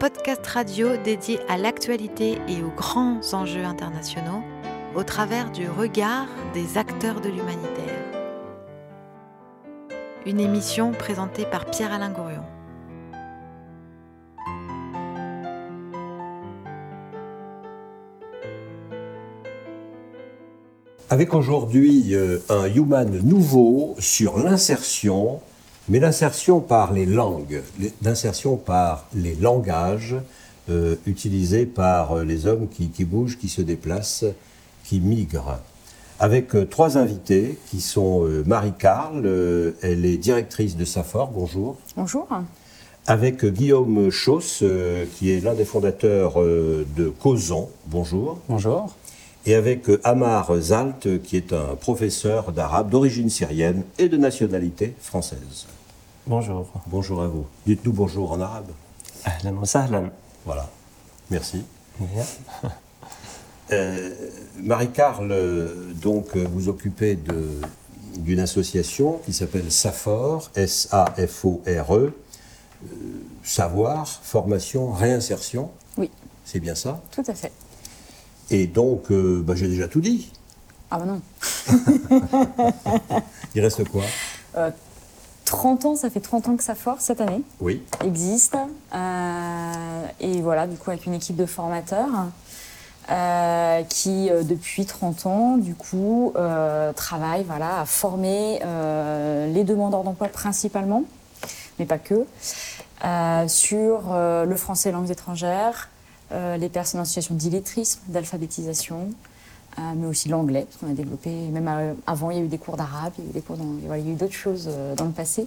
Podcast radio dédié à l'actualité et aux grands enjeux internationaux au travers du regard des acteurs de l'humanitaire. Une émission présentée par Pierre-Alain Gourion. Avec aujourd'hui euh, un Human nouveau sur l'insertion, mais l'insertion par les langues, l'insertion par les langages euh, utilisés par euh, les hommes qui, qui bougent, qui se déplacent, qui migrent. Avec euh, trois invités qui sont euh, Marie-Carle, euh, elle est directrice de Safor, bonjour. Bonjour. Avec euh, Guillaume Chauss, euh, qui est l'un des fondateurs euh, de Causon, bonjour. Bonjour. et avec euh, Amar Zalt, qui est un professeur d'arabe d'origine syrienne et de nationalité française. Bonjour. Bonjour à vous. Dites-nous bonjour en arabe. Ahlan wa sahlan. Voilà. Merci. Euh, Marie-Carle, donc, vous occupez de- d'une association qui s'appelle SAFOR, S-A-F-O-R-E, E. euh, Savoir, Formation, Réinsertion. Oui, C'est bien ça? Tout à fait. Et donc, euh, bah, j'ai déjà tout dit. Ah bah non. Il reste quoi? 30 ans, ça fait 30 ans que ça force cette année, Oui. existe. Euh, et voilà, du coup, avec une équipe de formateurs euh, qui, euh, depuis 30 ans, du coup, travaille voilà, à former les demandeurs d'emploi principalement, mais pas que, sur le français langues étrangères, les personnes en situation d'illettrisme, d'alphabétisation, mais aussi l'anglais, parce qu'on a développé, même euh, avant, il y a eu des cours d'arabe, il y a eu d'autres choses euh, dans le passé.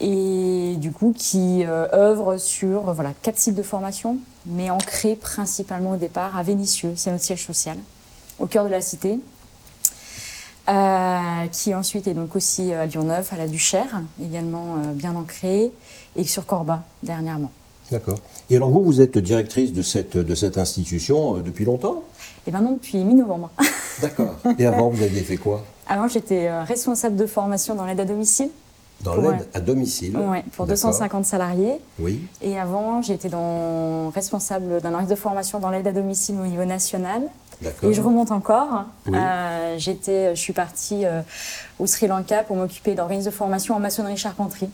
Et du coup, qui euh, œuvre sur euh, voilà, quatre sites de formation, mais ancrés principalement au départ à Vénissieux, c'est notre siège social, au cœur de la cité, euh, qui ensuite est donc aussi euh, à Lyon-Neuf, à la Duchère, également euh, bien ancré, et sur Corba, dernièrement. D'accord. Et alors vous, vous êtes directrice de cette, de cette institution euh, depuis longtemps? Et maintenant, depuis mi-novembre. D'accord. Et avant, vous aviez fait quoi? Avant, j'étais euh, responsable de formation dans l'aide à domicile, Dans Pour, l'aide à domicile ouais, pour D'accord. 250 salariés. Oui. Et avant, j'étais dans, responsable d'un organisme de formation dans l'aide à domicile au niveau national. D'accord. Et je remonte encore. Oui. Euh, j'étais, je suis partie euh, au Sri Lanka pour m'occuper d'organismes de formation en maçonnerie charpenterie.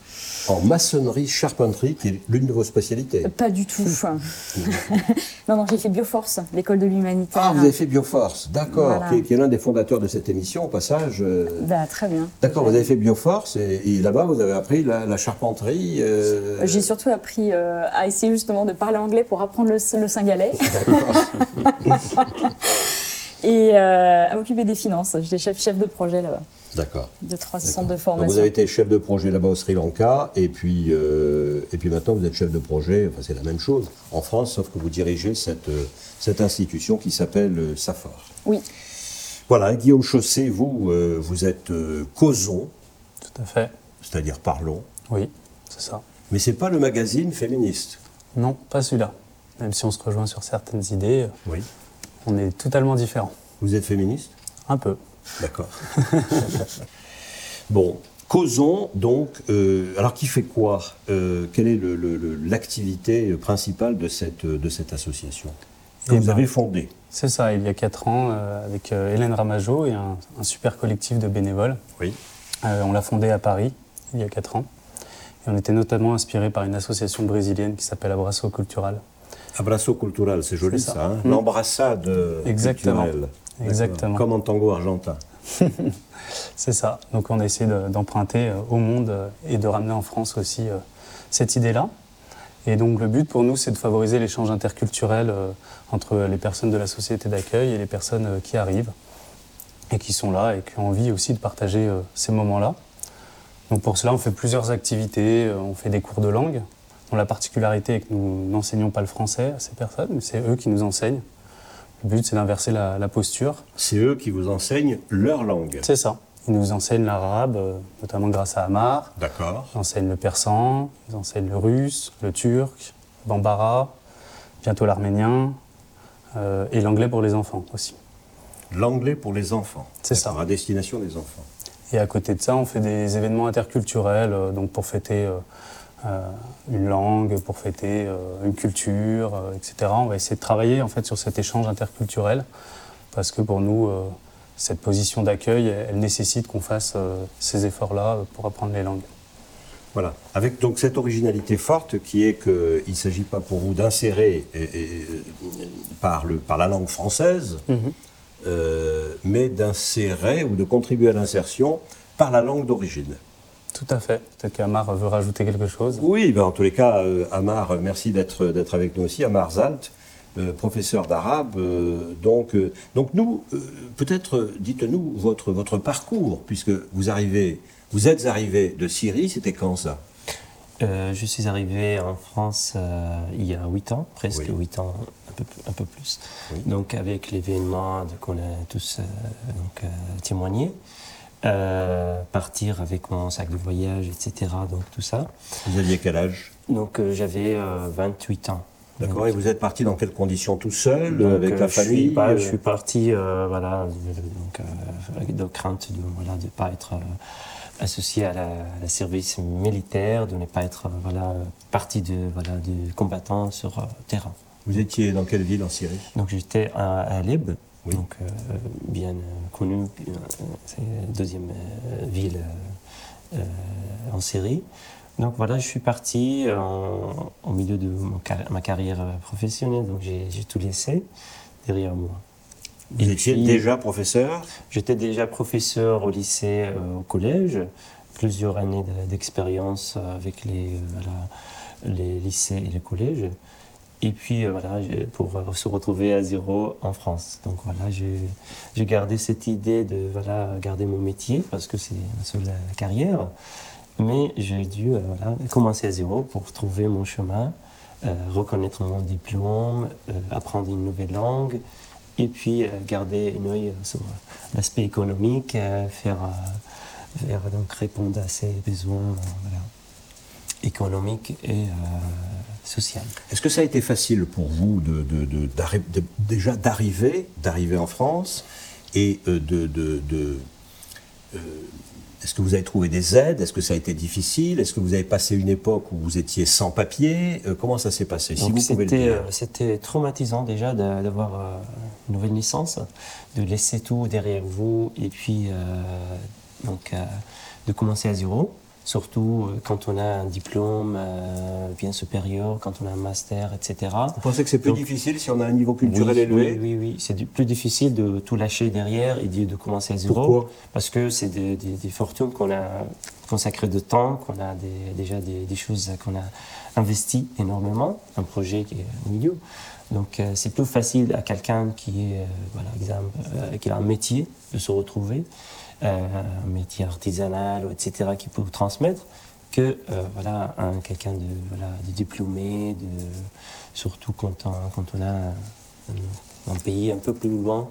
En maçonnerie charpenterie, qui est l'une de vos spécialités. Pas du tout. non, non, j'ai fait Bioforce, l'école de l'humanitaire. Ah, vous avez fait Bioforce, d'accord, Voilà. qui, est- qui est l'un des fondateurs de cette émission, au passage. euh, Bah, très bien. D'accord, vous avez fait Bioforce, et, et là-bas, vous avez appris la, la charpenterie. euh, J'ai surtout appris euh, à essayer justement de parler anglais pour apprendre le, le singalais et euh, à m'occuper des finances. J'étais chef, chef de projet là-bas, D'accord. de trois D'accord. centres de Donc, formation. vous avez été chef de projet là-bas au Sri Lanka, et puis, euh, et puis maintenant vous êtes chef de projet, enfin c'est la même chose, en France, sauf que vous dirigez cette, euh, cette institution qui s'appelle euh, SAFOR. Oui, Voilà, Guillaume Chaussé, vous, euh, vous êtes euh, causons, Tout à fait. c'est-à-dire parlons, Oui, c'est ça. mais c'est pas le magazine féministe. Non, pas celui-là. Même si on se rejoint sur certaines idées, Oui. on est totalement différents. Vous êtes féministe? Un peu. D'accord. bon, causons donc. euh, alors, qui fait quoi Euh, Quelle est l'activité principale de cette, de cette association que Eh vous ben, avez fondée C'est ça, il y a 4 ans, euh, avec Hélène Ramajo et un, un super collectif de bénévoles. Oui. On l'a fondé à Paris, il y a 4 ans. Et on était notamment inspiré par une association brésilienne qui s'appelle Abraço Cultural. Abraço cultural, c'est joli ça. ça. hein Mm. L'embrassade Exactement. culturelle. Exactement. Comme en tango argentin. C'est ça. Donc on de- d'emprunter euh, au monde euh, et de ramener en France aussi euh, cette idée-là. Et donc le but pour nous, c'est de favoriser l'échange interculturel entre les personnes de la société d'accueil et les personnes qui arrivent et qui sont là et qui ont envie aussi de partager ces moments-là. Donc pour cela, on fait plusieurs activités. On fait des cours de langue, dont la particularité est que nous n'enseignons pas le français à ces personnes, mais c'est eux qui nous enseignent. Le but, c'est d'inverser la- la posture. C'est eux qui vous enseignent leur langue. C'est ça. Ils nous enseignent l'arabe, euh, notamment grâce à Amar. D'accord. Ils enseignent le persan, ils enseignent le russe, le turc, bambara, bientôt l'arménien, euh, et l'anglais pour les enfants aussi. L'anglais pour les enfants. C'est ça. À destination des enfants. Et à côté de ça, on fait des événements interculturels, euh, donc pour fêter euh, une langue pour fêter une culture, etc. On va essayer de travailler en fait sur cet échange interculturel parce que pour nous, cette position d'accueil, elle nécessite qu'on fasse ces efforts-là pour apprendre les langues. Voilà, avec donc cette originalité forte qui est qu'il ne s'agit pas pour vous d'insérer par, par la langue française, mhm. euh, mais d'insérer ou de contribuer à l'insertion par la langue d'origine. Tout à fait. Peut-être qu'Amar veut rajouter quelque chose. Oui, ben en tous les cas, euh, Amar, merci d'être avec nous aussi. Amar Zalt, euh, professeur d'arabe. donc, donc nous, peut-être dites-nous votre, votre parcours, puisque vous arrivez vous êtes arrivé de Syrie, c'était quand ça? Euh, Je suis arrivé en France euh, il y a 8 ans, presque 8 ans, un peu, plus. Donc avec l'événement qu'on a tous euh, donc, témoigné. Partir avec mon sac de voyage, etc. Donc tout ça. Vous aviez quel âge? Donc j'avais 28 ans. D'accord, et vous êtes parti dans quelles conditions Tout seul, avec la famille Je suis parti, voilà, donc, de crainte de ne voilà, de pas être associé à la, service militaire, de ne pas être voilà, partie de, voilà, de combattants sur euh, terrain. Vous étiez dans quelle ville en Syrie? Donc j'étais à, Alep, donc euh, bien connu, euh, c'est la deuxième ville en Syrie. Donc voilà, je suis parti au milieu de ma carrière professionnelle, donc j'ai tout laissé derrière moi. Vous étiez déjà professeur? J'étais déjà professeur au lycée, euh, au collège, plusieurs années d'expérience euh, avec les, euh, les lycées et les collèges. Et puis voilà, pour se retrouver à zéro en France. Donc voilà, j'ai gardé cette idée de voilà, garder mon métier parce que c'est ma seule carrière. Mais j'ai dû voilà, commencer à zéro pour trouver mon chemin, reconnaître mon diplôme, apprendre une nouvelle langue et puis euh, garder un œil sur l'aspect économique, euh, faire, euh, faire, donc répondre à ses besoins économiques et Est-ce que ça a été facile pour vous de, de, déjà d'arriver, d'arriver en France et de, est-ce que vous avez trouvé des aides? Est-ce que ça a été difficile? Est-ce que vous avez passé une époque où vous étiez sans papier? Euh, Comment ça s'est passé? Euh, C'était traumatisant déjà d'avoir euh, une nouvelle licence, de laisser tout derrière vous et puis donc, de commencer à zéro surtout euh, quand on a un diplôme euh, bien supérieur, quand on a un master, etc. Vous pensez que c'est plus difficile si on a un niveau culturel élevé Oui, oui, oui. c'est plus difficile de tout lâcher derrière et de, commencer à zéro. Pourquoi? Parce que c'est des, fortunes qu'on a consacrées de temps, qu'on a déjà des, choses qu'on a investies énormément, un projet qui est au milieu. Donc euh, c'est plus facile à quelqu'un qui, est, voilà, exemple, qui a un métier de se retrouver euh, un métier artisanal, etc., qui peut vous transmettre, que euh, voilà, un, quelqu'un de, voilà, de diplômé, de, surtout quand on, quand on a un, pays un peu plus loin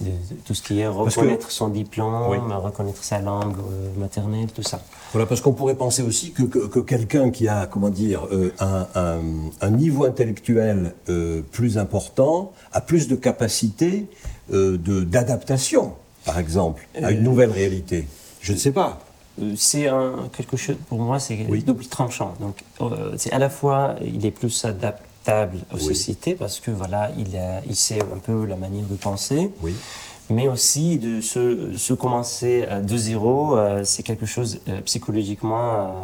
de, tout ce qui est reconnaître son diplôme, reconnaître sa langue euh, maternelle, tout ça. Voilà, parce qu'on pourrait penser aussi que, que, quelqu'un qui a, comment dire, un, un, un, niveau intellectuel plus important a plus de capacité d'adaptation par exemple, à une nouvelle réalité Je ne sais pas. Euh, c'est un, quelque chose, pour moi, c'est double tranchant. Donc, euh, c'est à la fois, il est plus adaptable aux sociétés parce que voilà, il, a, il sait un peu la manière de penser. Oui. Mais aussi de se, se commencer de zéro, euh, c'est quelque chose psychologiquement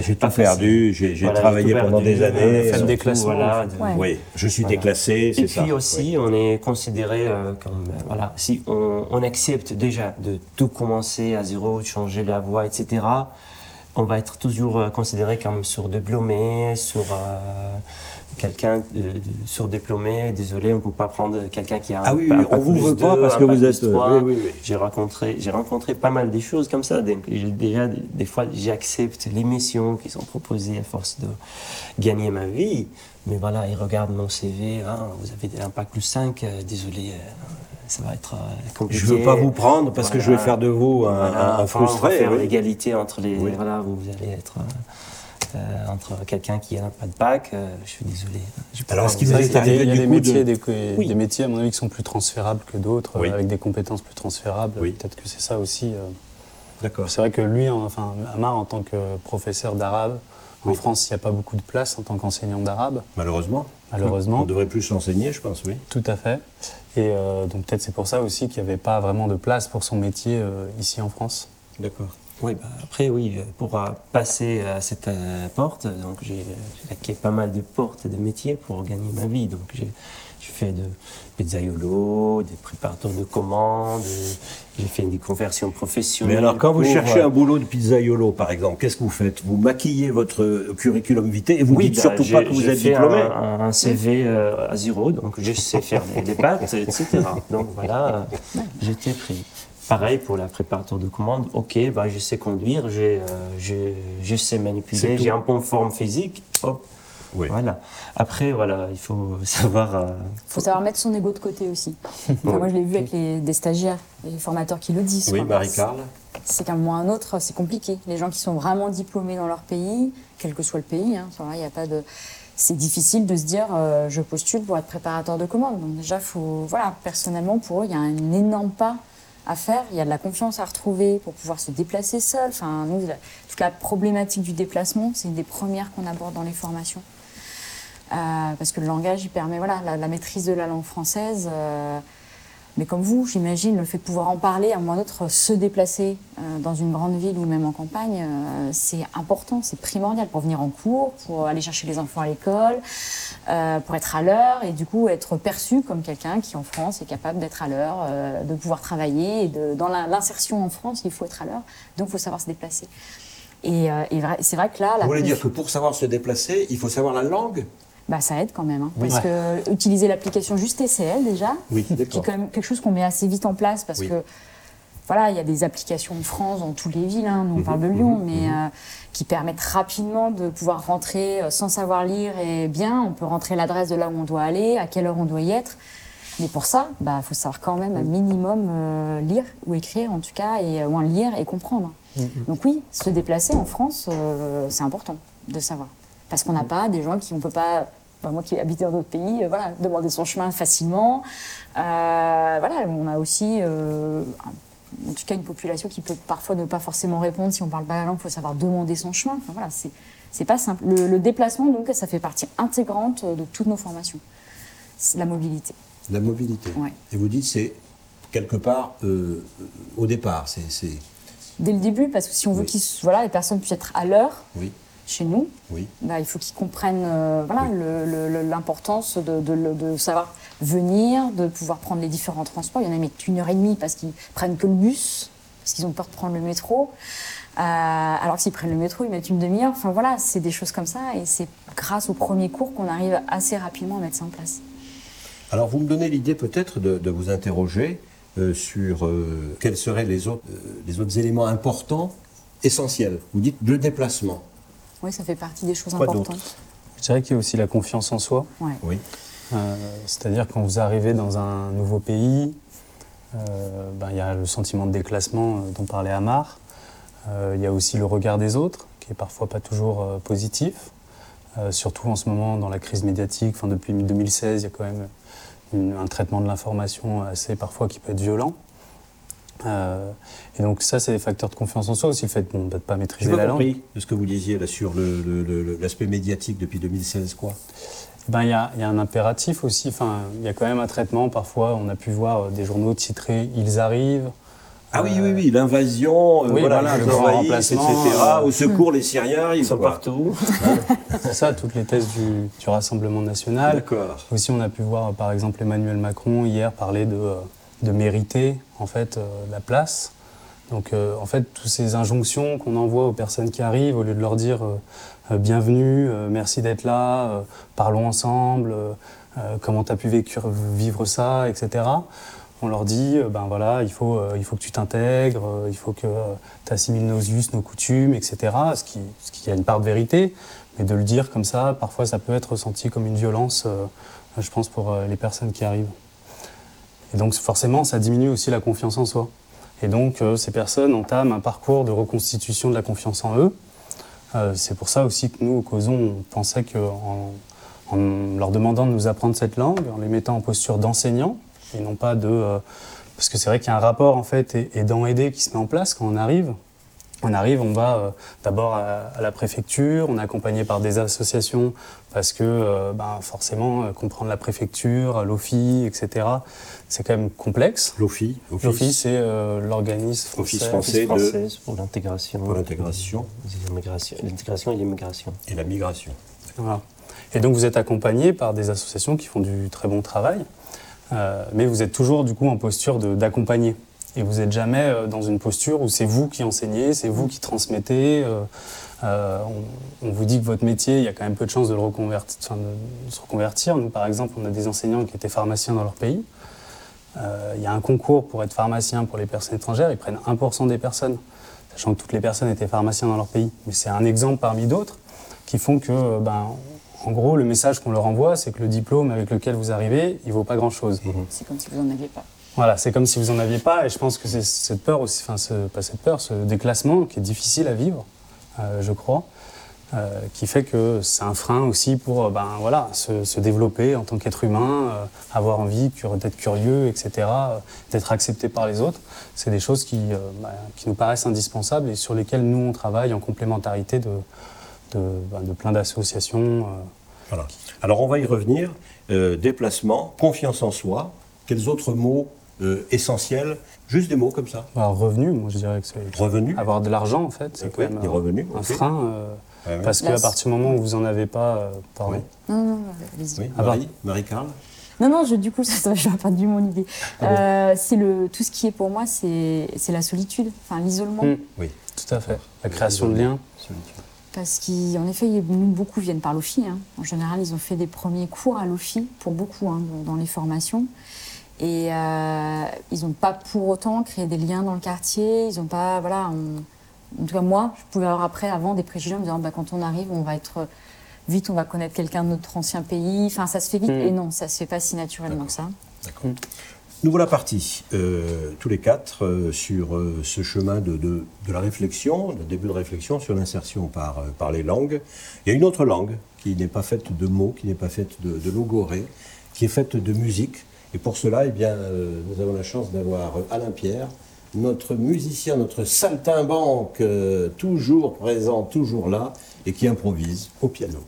j'ai tout perdu, j'ai travaillé pendant des années. Fait déclassement. Voilà, Oui, je suis déclassé, c'est ça. Et puis aussi, on est considéré euh, comme, euh, voilà, si on, on, accepte déjà de tout commencer à zéro, de changer la voie, etc., on va être toujours euh, considéré comme surdiplômé, sur quelqu'un de, surdiplômé, désolé, on ne peut pas prendre quelqu'un qui a ah oui, on vous veut pas parce que vous êtes. Oui, oui, oui. J'ai rencontré, j'ai rencontré pas mal de choses comme ça. Déjà, des fois, j'accepte les missions qui sont proposées à force de gagner ma vie. Mais voilà, ils regardent mon CV. Hein, vous avez un bac plus 5, euh, désolé. Euh, ça va être euh, compliqué. Je ne veux pas vous prendre parce que je vais faire de vous un, voilà, un, frustré. On va faire l'égalité entre les. Voilà, vous allez être. Euh, entre quelqu'un qui n'a pas de bac, euh, je suis désolé. Alors, est-ce qu'il vous est arrivé Il y a des métiers, des, métiers, à mon avis, qui sont plus transférables que d'autres, avec des compétences plus transférables. Peut-être que c'est ça aussi. Euh. D'accord. C'est vrai que lui, en- enfin, Amar, en tant que professeur d'arabe, en. France, il n'y a pas beaucoup de place en tant qu'enseignant d'arabe, Malheureusement. malheureusement. On devrait plus l'enseigner, je pense, oui. Tout à fait. Et euh, donc peut-être c'est pour ça aussi qu'il n'y avait pas vraiment de place pour son métier euh, ici en France. D'accord. Oui, bah, après, oui, euh, pour euh, passer à cette euh, porte, donc j'ai laqué pas mal de portes de métiers pour gagner ma vie. Donc j'ai fait de pizzaiolo, des préparateurs de commandes, j'ai fait des conversions professionnelles. Mais alors, quand vous cherchez un boulot de pizzaiolo, par exemple, qu'est-ce que vous faites? Vous maquillez votre curriculum vitae et vous oui, dites bah, surtout pas que vous êtes fait diplômé. Un, un CV euh, à zéro, donc je sais faire des, des pâtes, etc. Donc voilà, j'étais pris. Pareil pour la préparateur de commande. Ok, bah, je sais conduire, j'ai, euh, je, je sais manipuler, j'ai un bon forme physique. Hop, Oui. voilà. Après, voilà, il faut savoir. euh, Il faut savoir mettre son ego de côté aussi. Enfin, moi, je l'ai vu avec les, des stagiaires, les formateurs qui le disent. Oui. Marie-Carle. C'est qu'à un moment ou à un autre, c'est compliqué. Les gens qui sont vraiment diplômés dans leur pays, quel que soit le pays, hein, il y a pas de. C'est difficile de se dire euh, je postule pour être préparateur de commande. Donc déjà, faut voilà, personnellement pour eux, il y a un énorme pas à faire. Il y a de la confiance à retrouver pour pouvoir se déplacer seul. Enfin, nous, toute la problématique du déplacement, c'est une des premières qu'on aborde dans les formations. Euh, parce que le langage, il permet voilà, la, la maîtrise de la langue française. euh, mais comme vous, j'imagine, le fait de pouvoir en parler, à un moment se déplacer euh, dans une grande ville ou même en campagne, euh, c'est important, c'est primordial pour venir en cours, pour aller chercher les enfants à l'école, euh, pour être à l'heure et du coup être perçu comme quelqu'un qui en France est capable d'être à l'heure, de pouvoir travailler. Et de, dans l'insertion en France, il faut être à l'heure, donc il faut savoir se déplacer. Et, c'est vrai que là, la Vous voulez dire que pour savoir se déplacer, il faut savoir la langue? Bah, ça aide quand même. hein, Oui. parce que utiliser l'application juste TCL déjà, Oui, qui est quand même quelque chose qu'on met assez vite en place parce Oui. que voilà, il y a des applications en France, dans toutes les villes, hein, nous on Mhm, parle de Lyon, mhm, mais mhm. euh, qui permettent rapidement de pouvoir rentrer euh, sans savoir lire et bien. On peut rentrer l'adresse de là où on doit aller, à quelle heure on doit y être. Mais pour ça, il bah, faut savoir quand même un minimum euh, lire ou écrire en tout cas, et, ou un lire et comprendre. Donc oui, se déplacer en France, euh, c'est important de savoir. Parce qu'on n'a pas des gens qui, on peut pas, moi qui habite dans d'autres pays, euh, voilà, demander son chemin facilement. Euh, voilà, on a aussi, euh, en tout cas, une population qui peut parfois ne pas forcément répondre si on parle pas la langue. Il faut savoir demander son chemin. Enfin, voilà, c'est c'est pas simple. Le, le déplacement, donc, ça fait partie intégrante de toutes nos formations. La mobilité. La mobilité. Ouais. Et vous dites c'est quelque part euh, au départ, c'est c'est- Dès le début, parce que si on veut Oui. qu'ils, voilà, les personnes puissent être à l'heure oui, chez nous, oui. bah, il faut qu'ils comprennent euh, voilà, Oui. l'importance de, de, le- de savoir venir, de pouvoir prendre les différents transports. Il y en a qui mettent une heure et demie parce qu'ils prennent que le bus, parce qu'ils ont peur de prendre le métro. Euh, alors que s'ils prennent le métro, ils mettent une demi-heure. Enfin voilà, c'est des choses comme ça. Et c'est grâce au premier cours qu'on arrive assez rapidement à mettre ça en place. Alors vous me donnez l'idée peut-être de, de vous interroger euh, sur quels seraient les autres, les autres éléments importants, essentiels. Vous dites le déplacement. Oui, ça fait partie des choses Quoi importantes. Je dirais qu'il y a aussi la confiance en soi. Ouais. Oui. Euh, C'est-à-dire quand vous arrivez dans un nouveau pays, euh, ben, il y a le sentiment de déclassement euh, dont parlait Amar. Euh, il y a aussi le regard des autres, qui est parfois pas toujours euh, positif. Euh, surtout en ce moment, dans la crise médiatique, enfin, depuis 2016, il y a quand même une- un traitement de l'information assez parfois qui peut être violent. Euh, et donc ça, c'est des facteurs de confiance en soi aussi, le fait bon, de ne pas maîtriser pas la langue. compris de ce que vous disiez là sur l'aspect médiatique depuis 2016, quoi. Ben, il y, a, y a un impératif aussi. Enfin, il y a quand même un traitement. Parfois, on a pu voir euh, des journaux titrés Ils arrivent. Ah oui, Euh, oui, oui, l'invasion, euh, oui, voilà, le grand etc. euh, Au secours, les Syriens, ils sont quoi. partout. C'est ça, toutes les thèses du, du Rassemblement national. D'accord. Aussi, on a pu voir, par exemple, Emmanuel Macron hier parler de, euh, de mériter en fait euh, la place. Donc, euh, en fait, toutes ces injonctions qu'on envoie aux personnes qui arrivent, au lieu de leur dire euh, euh, bienvenue, euh, merci d'être là, euh, parlons ensemble, euh, euh, comment tu as pu vivre ça, etc. On leur dit, euh, ben voilà, il faut, euh, il faut que tu t'intègres, euh, il faut que tu assimiles nos us, nos coutumes, etc. Ce qui, ce qui a une part de vérité, mais de le dire comme ça, parfois ça peut être ressenti comme une violence, euh, je pense, pour euh, les personnes qui arrivent. Et donc forcément, ça diminue aussi la confiance en soi. Et donc euh, ces personnes entament un parcours de reconstitution de la confiance en eux. Euh, c'est pour ça aussi que nous, au COSON, on pensait qu'en en leur demandant de nous apprendre cette langue, en les mettant en posture d'enseignant, et non pas de... euh, parce que c'est vrai qu'il y a un rapport, en fait, aidant-aidé qui se met en place quand on arrive. On arrive, on va d'abord à, la préfecture, on est accompagné par des associations parce que euh, ben, forcément euh, comprendre la préfecture, l'OFI, etc. C'est quand même complexe. L'OFI, l'OFI, c'est l'organisme français, français, pour l'intégration, pour l'intégration, l'intégration et l'immigration et la migration. Voilà. Et donc vous êtes accompagné par des associations qui font du très bon travail, mais vous êtes toujours du coup en posture d'accompagner. Et vous n'êtes jamais euh, dans une posture où c'est vous qui enseignez, c'est vous qui transmettez. Euh, euh, on, vous dit que votre métier, il y a quand même peu de chances de, le reconvertir, de, se reconvertir. Nous, par exemple, on a des enseignants qui étaient pharmaciens dans leur pays. il y a un concours pour être pharmacien pour les personnes étrangères. Ils prennent 1% des personnes, sachant que toutes les personnes étaient pharmaciens dans leur pays. Mais c'est un exemple parmi d'autres qui font que, ben, en gros, le message qu'on leur envoie, c'est que le diplôme avec lequel vous arrivez, il vaut pas grand-chose. C'est comme si vous n'en aviez pas. Voilà, c'est comme si vous en aviez pas, et je pense que c'est cette peur aussi, enfin, ce, pas cette peur, ce déclassement qui est difficile à vivre, euh, je crois, euh, qui fait que c'est un frein aussi pour, euh, ben voilà, se, développer en tant qu'être humain, avoir envie d'être curieux, etc., d'être accepté par les autres. C'est des choses qui, ben, qui, nous paraissent indispensables et sur lesquelles nous on travaille en complémentarité de, de, ben, plein d'associations. Voilà. Alors on va y revenir. déplacement, confiance en soi. Quels autres mots euh, essentiel Juste des mots comme ça bah, Revenu, moi je dirais que c'est. Revenu Avoir de l'argent en fait, c'est quand même des revenus, un frein. Euh, parce qu'à partir du moment où vous n'en avez pas, euh, pardon. Non, non, Oui, Marie, Marie-Carl non, non, je, du coup, ça, je vais pas du mon idée. Ah c'est le, tout ce qui est pour moi, c'est la solitude, enfin l'isolement. Hmm. Oui, tout à fait. La création de liens. Parce qu'en effet, beaucoup viennent par l'OFI. Hein. En général, ils ont fait des premiers cours à l'OFI, pour beaucoup, hein, dans les formations. Et euh, ils n'ont pas pour autant créé des liens dans le quartier. Ils n'ont pas, voilà, en tout cas moi, je pouvais avoir après, avant, des préjugés en me disant, bah, quand on arrive, on va être vite, on va connaître quelqu'un de notre ancien pays. Enfin, ça se fait vite. Mm. Et non, ça se fait pas si naturellement que ça. D'accord. Nous voilà partis, euh, tous les quatre, euh, sur ce chemin de, de, la réflexion, le début de réflexion sur l'insertion par, par les langues. Il y a une autre langue qui n'est pas faite de mots, qui n'est pas faite de, de logorées, qui est faite de musique. Et pour cela, eh euh, nous avons la chance d'avoir Alain Pierre, notre musicien, notre saltimbanque, euh, toujours présent, toujours là, et qui improvise au piano.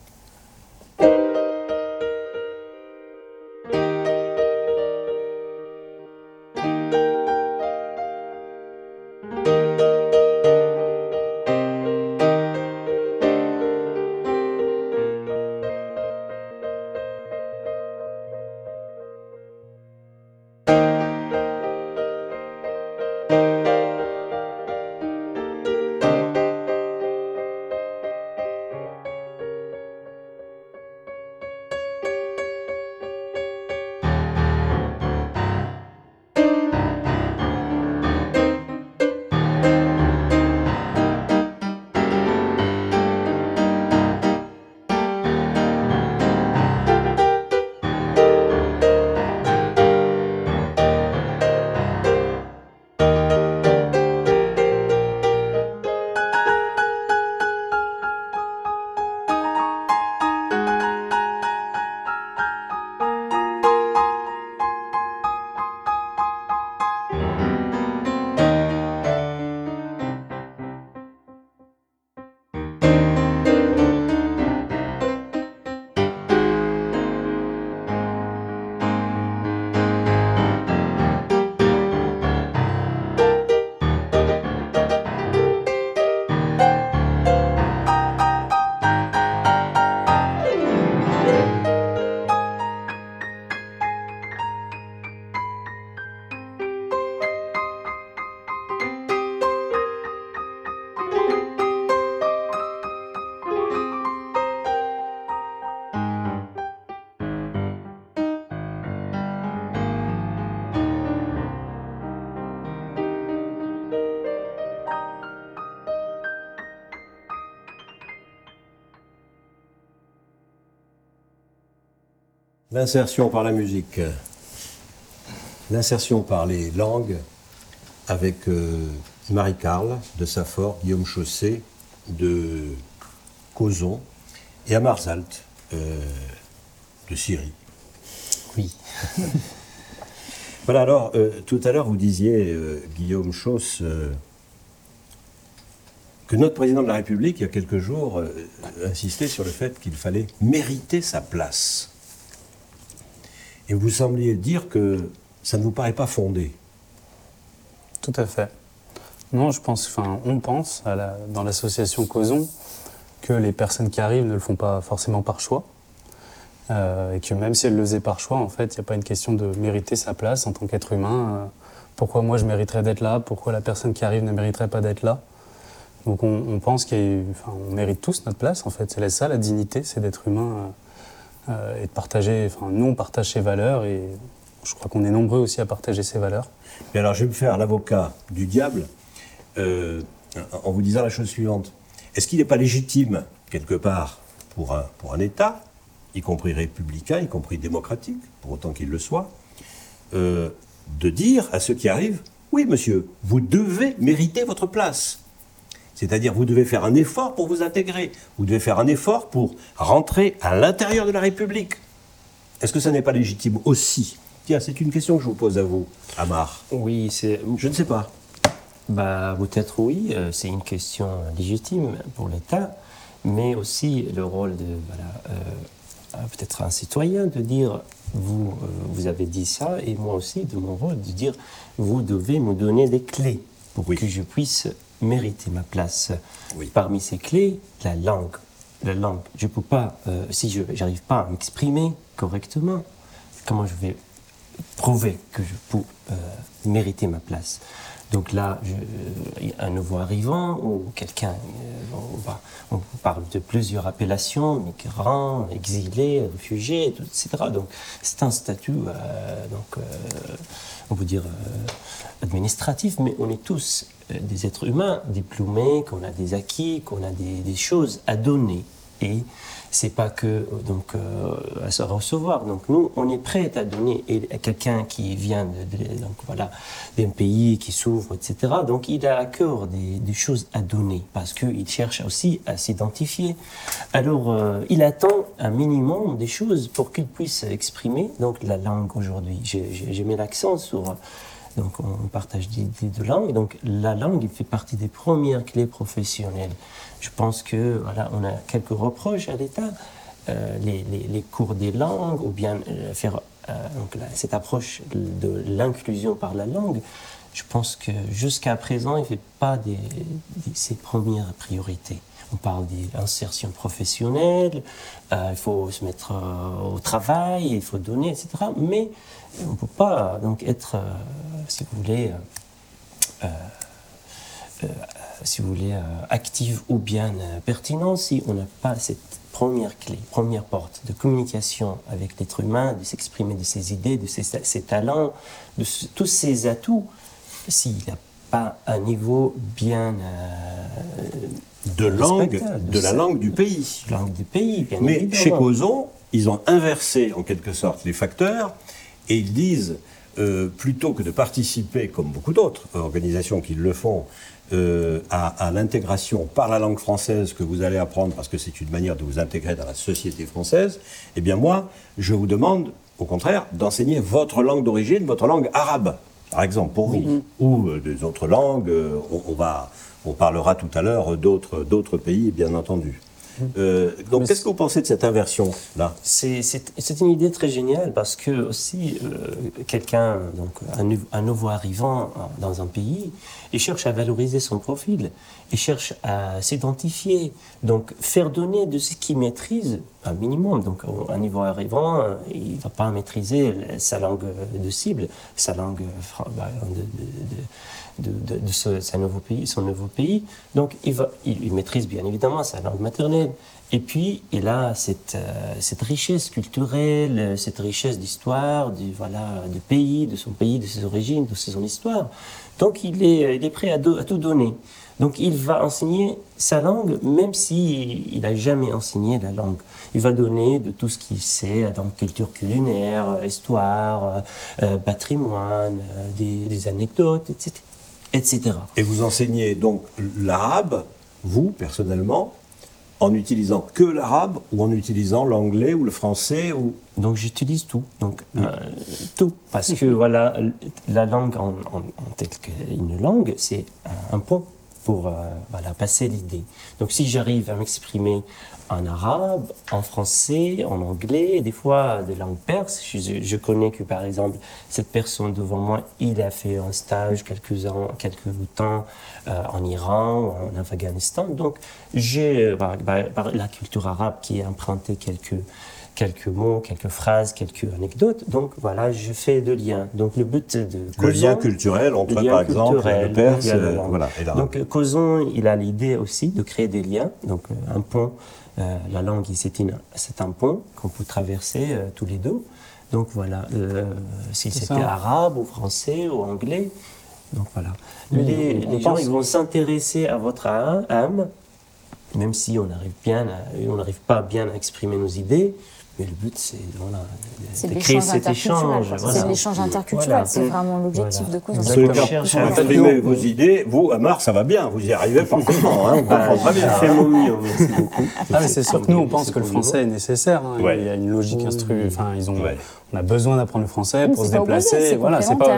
L'insertion par la musique, l'insertion par les langues avec euh, Marie-Carle de Saffort, Guillaume Chausset de Causon et Amarzalt euh, de Syrie. Oui. voilà, alors, euh, tout à l'heure, vous disiez, Guillaume Chauss, que notre président de la République, il y a quelques jours, insistait sur le fait qu'il fallait mériter sa place. Et vous sembliez dire que ça ne vous paraît pas fondé. Tout à fait. Non, je pense, enfin, on pense dans l'association Causons que les personnes qui arrivent ne le font pas forcément par choix. Euh, et que même si elles le faisaient par choix, en fait, il n'y a pas une question de mériter sa place en tant qu'être humain. Euh, pourquoi moi je mériterais d'être là? Pourquoi la personne qui arrive ne mériterait pas d'être là? Donc on, pense qu'on mérite tous notre place, en fait. C'est ça la dignité, c'est d'être humain euh, et de partager. Enfin, nous, on partage ses valeurs et je crois qu'on est nombreux aussi à partager ces valeurs. Et alors, je vais me faire l'avocat du diable euh, en vous disant la chose suivante. Est-ce qu'il n'est pas légitime, quelque part, pour un, pour un État, y compris républicain, y compris démocratique, pour autant qu'il le soit, euh, de dire à ceux qui arrivent, oui monsieur, vous devez mériter votre place. C'est-à-dire, vous devez faire un effort pour vous intégrer. Vous devez faire un effort pour rentrer à l'intérieur de la République. Est-ce que ça n'est pas légitime aussi? Tiens, c'est une question que je vous pose à vous, Amar. Oui, c'est. Je ne sais pas. Bah, peut-être oui, euh, c'est une question légitime pour l'État, mais aussi le rôle de voilà, euh, peut-être un citoyen de dire vous, euh, vous avez dit ça, et moi aussi de mon rôle de dire vous devez me donner des clés pour que je puisse mériter ma place. Parmi ces clés, la langue. La langue. Je peux pas, si je n'arrive pas à m'exprimer correctement, comment je vais prouver que je peux euh, mériter ma place? Donc là, je, un nouveau arrivant ou quelqu'un, euh, on, parle de plusieurs appellations, migrants, exilés, réfugiés, etc. Donc c'est un statut, euh, donc, on peut dire administratif, mais on est tous des êtres humains diplômés, qu'on a des acquis, qu'on a des choses à donner. Et c'est pas que donc euh, à se recevoir. Donc nous, on est prêt à donner à quelqu'un qui vient donc voilà d'un pays qui s'ouvre, etc. Donc il a à cœur des, choses à donner parce qu'il cherche aussi à s'identifier. Alors euh, il attend un minimum des choses pour qu'il puisse exprimer donc la langue aujourd'hui. J'ai mis l'accent sur donc on partage des, des deux langues. Donc la langue, fait partie des premières clés professionnelles. Je pense que voilà, on a quelques reproches à l'État. Euh, les, cours des langues, ou bien euh, faire euh, donc, cette approche de l'inclusion par la langue, je pense que jusqu'à présent, il ne fait pas des, ses premières priorités. On parle d'insertion professionnelle, il faut se mettre au travail, il faut donner, etc. Mais on ne peut pas donc être, si vous voulez, si vous voulez, euh, active ou bien euh, pertinente si on n'a pas cette première clé, première porte de communication avec l'être humain, de s'exprimer de ses idées, de ses, talents, de tous ses atouts, s'il n'a pas un niveau bien euh, de langue, de, la langue du pays. Langue du pays, bien Mais chez Causon, ils ont inversé en quelque sorte les facteurs et ils disent plutôt que de participer, comme beaucoup d'autres organisations qui le font, euh, à, l'intégration par la langue française que vous allez apprendre parce que c'est une manière de vous intégrer dans la société française, eh bien moi, je vous demande, au contraire, d'enseigner votre langue d'origine, votre langue arabe, par exemple, pour vous, ou euh, des autres langues. Euh, on, va, on parlera tout à l'heure d'autres, d'autres pays, bien entendu. Euh, donc, qu'est-ce que vous pensez de cette inversion-là? C'est, une idée très géniale parce que aussi euh, quelqu'un, donc un, nouveau arrivant dans un pays, il cherche à valoriser son profil, il cherche à s'identifier, donc faire donner de ce qu'il maîtrise un minimum. Donc, un nouveau arrivant, il ne va pas maîtriser sa langue de cible, sa langue bah, de de, de, nouveau pays, son nouveau pays. Donc il, maîtrise bien évidemment sa langue maternelle. Et puis il a cette, euh, cette richesse culturelle, cette richesse d'histoire, du, voilà, du pays, de son pays, de ses origines, de son histoire. Donc il est, est prêt à, tout donner. Donc il va enseigner sa langue, même s'il n'a jamais enseigné la langue. Il va donner de tout ce qu'il sait, dans culture culinaire, histoire, euh, patrimoine, euh, des, anecdotes, etc. Et vous enseignez donc l'arabe, vous, personnellement, en utilisant que l'arabe ou en utilisant l'anglais ou le français ou... Donc j'utilise tout, donc euh, tout, parce que voilà, la langue en, telle qu'une langue, c'est un pont pour euh, passer l'idée. Donc si j'arrive à m'exprimer en arabe, en français, en anglais, des fois de langue perse, je, connais que par exemple cette personne devant moi, il a fait un stage quelques temps euh, en Iran ou en Afghanistan. Donc j'ai par, par, la culture arabe qui est empruntée quelques quelques mots, quelques phrases, quelques anecdotes. Donc voilà, je fais de liens. Donc le but de le lien culturel entre par exemple le Perse, euh, voilà. Et donc Causon, il a l'idée aussi de créer des liens. Donc euh, un pont, euh, la langue c'est un pont qu'on peut traverser euh, tous les deux. Donc voilà, euh, si c'était arabe ou français ou anglais. Donc voilà. les, les gens ils vont s'intéresser à votre âme, même si on n'arrive bien, on n'arrive pas bien à exprimer nos idées. Mais le but, c'est voilà, de créer cet échange. Voilà. C'est l'échange interculturel, voilà. c'est vraiment l'objectif de cause. Vous exprimez vos idées, vous, Amar, ça va bien, vous y arrivez parfaitement, hein, on comprend très bien. fait mon mieux, merci beaucoup. Ah, c'est sûr que nous, on pense que le français est nécessaire. Hein. Ouais. Il y a une logique instru... Enfin, ils ont... Ouais. On a besoin d'apprendre le français pour se déplacer. Opposé, voilà, c'est pas,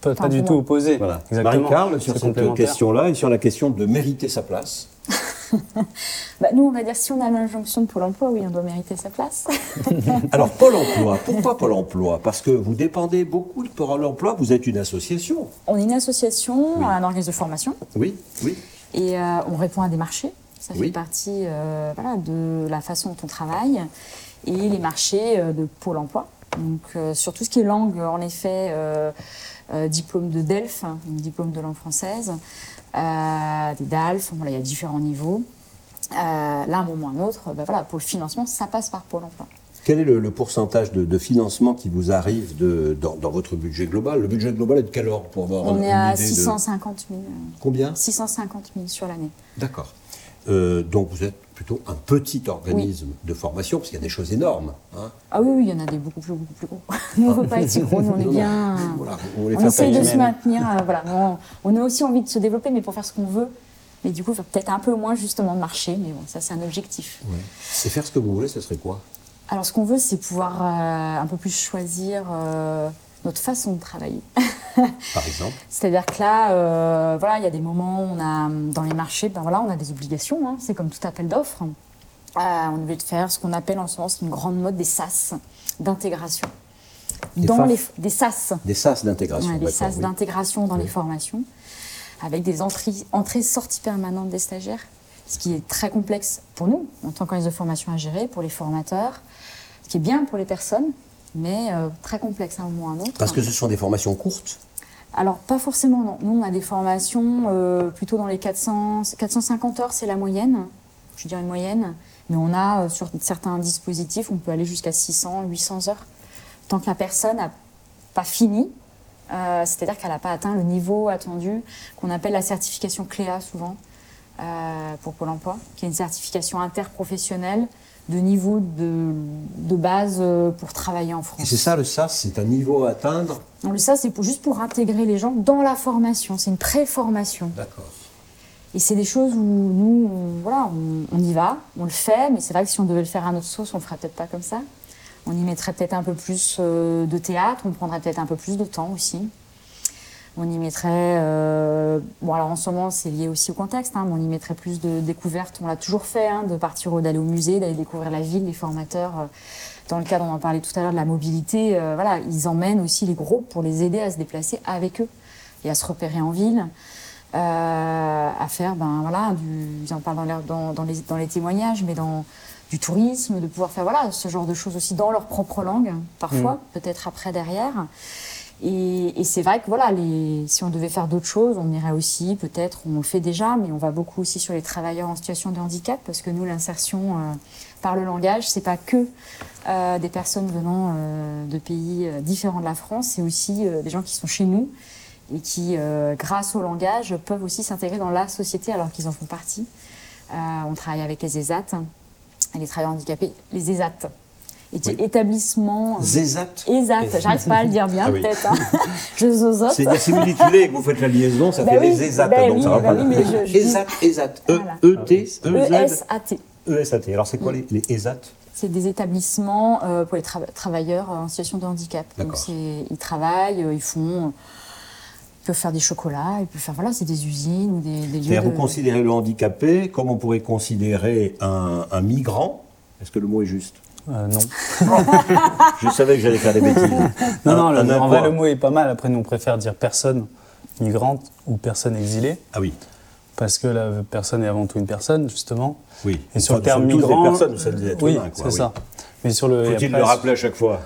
pas, pas du tout opposé. Voilà. Marie-Carl, sur cette question-là et sur la question de mériter sa place. bah, nous, on va dire si on a l'injonction de Pôle emploi, oui, on doit mériter sa place. Alors, Pôle emploi, pourquoi Pôle emploi? Parce que vous dépendez beaucoup de Pôle emploi, vous êtes une association. On est une association, oui. un organisme de formation. Oui, oui. Et euh, on répond à des marchés. Ça fait oui. partie euh, voilà, de la façon dont on travaille. Et les marchés euh, de Pôle emploi. Donc, euh, sur tout ce qui est langue, en effet, euh, diplôme de DELF, hein, diplôme de langue française. Euh, des DALF, voilà, il y a différents niveaux. Euh, là, à un moment ou à un autre, ben voilà, pour le financement, ça passe par Pôle emploi. Quel est le, le pourcentage de, de, financement qui vous arrive de, dans, dans, votre budget global? Le budget global est de quel ordre pour avoir On une est à idée 650 000. De... Combien? 650 000 sur l'année. D'accord. Euh, donc vous êtes plutôt un petit organisme oui. de formation, parce qu'il y a des choses énormes. Hein. Ah oui, oui, il y en a des beaucoup plus, beaucoup plus gros. Nous, on ne veut pas être si gros, on est bien... Voilà, on, on essaye de se maintenir, euh, voilà. On, on, a aussi envie de se développer, mais pour faire ce qu'on veut. Mais du coup, peut-être un peu moins, justement, de marcher, mais bon, ça, c'est un objectif. Ouais. Et faire ce que vous voulez, ce serait quoi? Alors, ce qu'on veut, c'est pouvoir euh, un peu plus choisir notre façon de travailler. Par exemple C'est-à-dire que là, euh, voilà, il y a des moments où on a, dans les marchés, ben voilà, on a des obligations. Hein, c'est comme tout appel d'offres. Euh, on devait faire ce qu'on appelle en ce moment une grande mode des SAS d'intégration. Dans les, des SAS. Des SAS d'intégration. Ouais, des SAS oui. d'intégration dans oui. les formations, avec des entrées, entrées sorties permanentes des stagiaires, ce qui est très complexe pour nous, en tant qu'organisme de formation à gérer, pour les formateurs, ce qui est bien pour les personnes, mais euh, très complexe à un moment ou à un autre. Parce que ce sont des formations courtes Alors, pas forcément, non. Nous, on a des formations euh, plutôt dans les 400, 450 heures, c'est la moyenne, je dirais une moyenne. Mais on a, euh, sur certains dispositifs, on peut aller jusqu'à 600, 800 heures. Tant que la personne n'a pas fini, euh, c'est-à-dire qu'elle n'a pas atteint le niveau attendu, qu'on appelle la certification CLEA souvent, pour Pôle emploi, qui est une certification interprofessionnelle de niveau de, de, base pour travailler en France. Et c'est ça le SAS, c'est un niveau à atteindre Non, le SAS, c'est pour, juste pour intégrer les gens dans la formation, c'est une pré-formation. D'accord. Et c'est des choses où nous, on, voilà, on, on, y va, on le fait, mais c'est vrai que si on devait le faire à notre sauce, on le ferait peut-être pas comme ça. On y mettrait peut-être un peu plus euh, de théâtre, on prendrait peut-être un peu plus de temps aussi. On y mettrait, euh, bon alors en ce moment c'est lié aussi au contexte, hein, mais on y mettrait plus de découvertes. On l'a toujours fait, hein, de partir d'aller au musée, d'aller découvrir la ville, les formateurs. Euh, dans le cadre, on en parlait tout à l'heure de la mobilité, euh, voilà, ils emmènent aussi les groupes pour les aider à se déplacer avec eux et à se repérer en ville, euh, à faire, ben voilà, du, ils en parlent dans, dans, dans, les, dans les témoignages, mais dans du tourisme, de pouvoir faire voilà ce genre de choses aussi dans leur propre langue, parfois, mmh. peut-être après derrière. Et, c'est vrai que voilà, si on devait faire d'autres choses, on irait aussi, peut-être, on le fait déjà, mais on va beaucoup aussi sur les travailleurs en situation de handicap, parce que nous, l'insertion euh, par le langage, c'est pas que euh, des personnes venant euh, de pays différents de la France, c'est aussi des gens qui sont chez nous et qui, grâce au langage, peuvent aussi s'intégrer dans la société alors qu'ils en font partie. on travaille avec les ESAT, les travailleurs handicapés, les ESAT, Oui. établissement. Zézat Exact, j'arrive pas à le dire bien, Ah oui. peut-être. Hein. je zozote. C'est la similitude que vous faites la liaison, ça Bah fait oui, les ESAT. bah donc oui, ça va bah oui, mais je- je dis- ESAT, ESAT. E-. E-T. ESAT. ESAT. Alors c'est quoi les, les ESAT C'est des établissements euh, pour les tra- travailleurs en situation de handicap. Donc D'accord. c'est- ils travaillent, euh, ils font Ils peuvent faire des chocolats, ils peuvent faire, voilà, c'est des usines ou des, des lieux de... vous considérez le handicapé comme on pourrait considérer un, un migrant? Est-ce que le mot est juste? Euh, non. Je savais que j'allais faire des bêtises. Non, non, le- en vrai, le mot est pas mal. Après, nous, on préfère dire personne migrante ou personne exilée, Ah oui, parce que la personne est avant tout une personne, justement. oui. Et sur Enfin, le terme tous migrant. des personnes, êtres oui, c'est ça. Mais sur le. Faut-il le rappeler à chaque fois?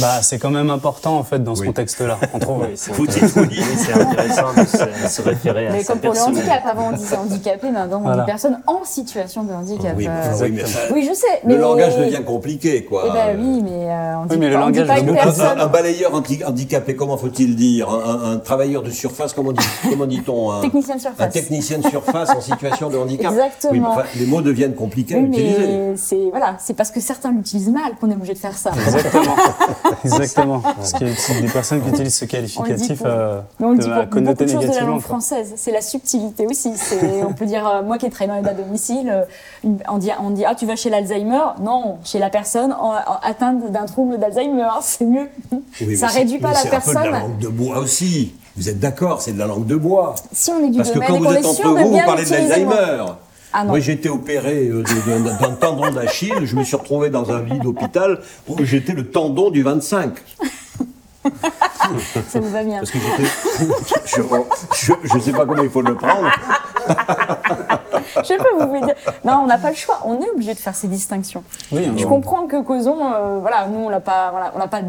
Bah, C'est quand même important, en fait, dans ce Oui. contexte-là, on trouve. Oui, c'est intéressant, de se, se référer à Mais comme pour le personne. handicap, avant on disait handicapé, maintenant on dit personne en situation de handicap. Oui, Euh, enfin, oui, mais oui, je sais. Mais le langage devient compliqué, quoi. Eh ben oui, mais euh, on dit mais le on dit langage pas une Un, personne. un balayeur handicapé, comment faut-il dire? Un, un- un travailleur de surface, comment dit- comment dit-on un, Technicien de un surface. technicien de surface en situation de handicap? Exactement. Oui, mais enfin, les mots deviennent compliqués à Oui, utiliser. mais c'est voilà, c'est parce que certains l'utilisent mal qu'on est obligé de faire ça. Exactement. Exactement. Parce qu'il y a des personnes qui utilisent ce On le dit qualificatif euh, on de la de choses de la négativement, langue française. C'est la subtilité aussi. C'est- on peut dire, euh, moi qui ai travaillé dans l'aide à domicile, euh, on, dit, on dit, ah, tu vas chez l'Alzheimer Non, chez la personne en- en- atteinte d'un trouble d'Alzheimer. C'est mieux. Oui, ça c'est- réduit pas la C'est un peu de la personne. langue de bois aussi. Vous êtes d'accord, c'est de la langue de bois. Si on est du Parce que quand vous qu'on êtes entre vous, vous parlez de l'Alzheimer. Ah j'ai été opéré euh, d'un tendon d'Achille. Je me suis retrouvé dans un lit d'hôpital où j'étais le tendon du 25. Ça vous va bien. Parce que. Je ne sais pas comment il faut le prendre. Je pas, vous dire. Non, on n'a pas le choix. On est obligé de faire ces distinctions. Oui, Je on- comprends que Causons, euh, voilà, nous, on n'a pas, voilà, on n'a pas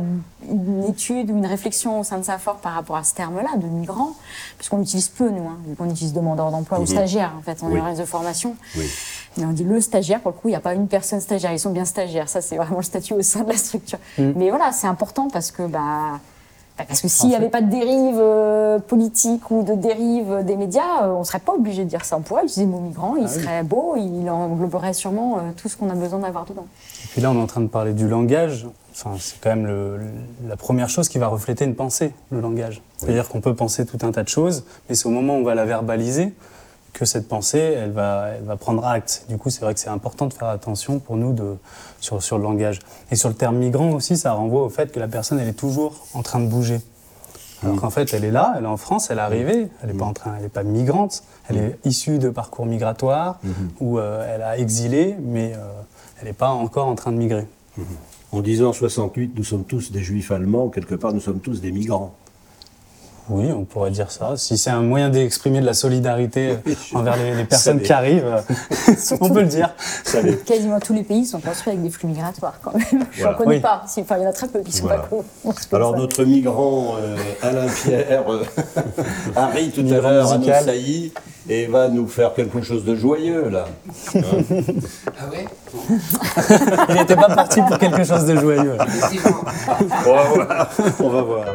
une étude ou une réflexion au sein de Safor par rapport à ce terme-là, de migrant, puisqu'on l'utilise peu, nous, hein, vu qu'on utilise demandeur d'emploi ou stagiaire, en fait, on Mhm. Oui. de formation. Oui. On dit le stagiaire, pour le coup, il n'y a pas une personne stagiaire, ils sont bien stagiaires, ça c'est vraiment le statut au sein de la structure. Mhm. Mais voilà, c'est important parce que, bah, bah, parce que s'il n'y avait pas de dérive euh, politique ou de dérive des médias, euh, on ne serait pas obligé de dire ça. On pourrait utiliser le mot migrant, il serait beau, il engloberait sûrement euh, tout ce qu'on a besoin d'avoir dedans. Puis là, on est en train de parler du langage. Enfin, c'est quand même le- la première chose qui va refléter une pensée, le langage. C'est-à-dire qu'on peut penser tout un tas de choses, mais c'est au moment où on va la verbaliser que cette pensée, elle va, elle va prendre acte. Du coup, c'est vrai que c'est important de faire attention pour nous de, sur, sur le langage. Et sur le terme migrant aussi, ça renvoie au fait que la personne, elle est toujours en train de bouger. Alors qu'en fait, elle est là, elle est en France, elle est arrivée, elle n'est pas en train, elle n'est pas migrante, elle est issue de parcours migratoires ou euh, elle a exilé, mais euh, elle n'est pas encore en train de migrer. En disant 68, nous sommes tous des juifs allemands, quelque part, nous sommes tous des migrants. Oui, on pourrait dire ça. Si c'est un moyen d'exprimer de la solidarité Oui, je- envers les, les personnes qui arrivent, euh, on peut le dire. Quasiment tous les pays sont construits avec des flux migratoires quand même. Je Voilà. n'en connais Oui. pas. Si- Enfin, il y en a très peu qui sont Voilà. pas co- construits Alors notre migrant euh, Alain Pierre euh, arrive tout à l'heure à nos saillies et va nous faire quelque chose de joyeux là. Ah ouais Il n'était pas parti pour quelque chose de joyeux. On va voir. On va voir.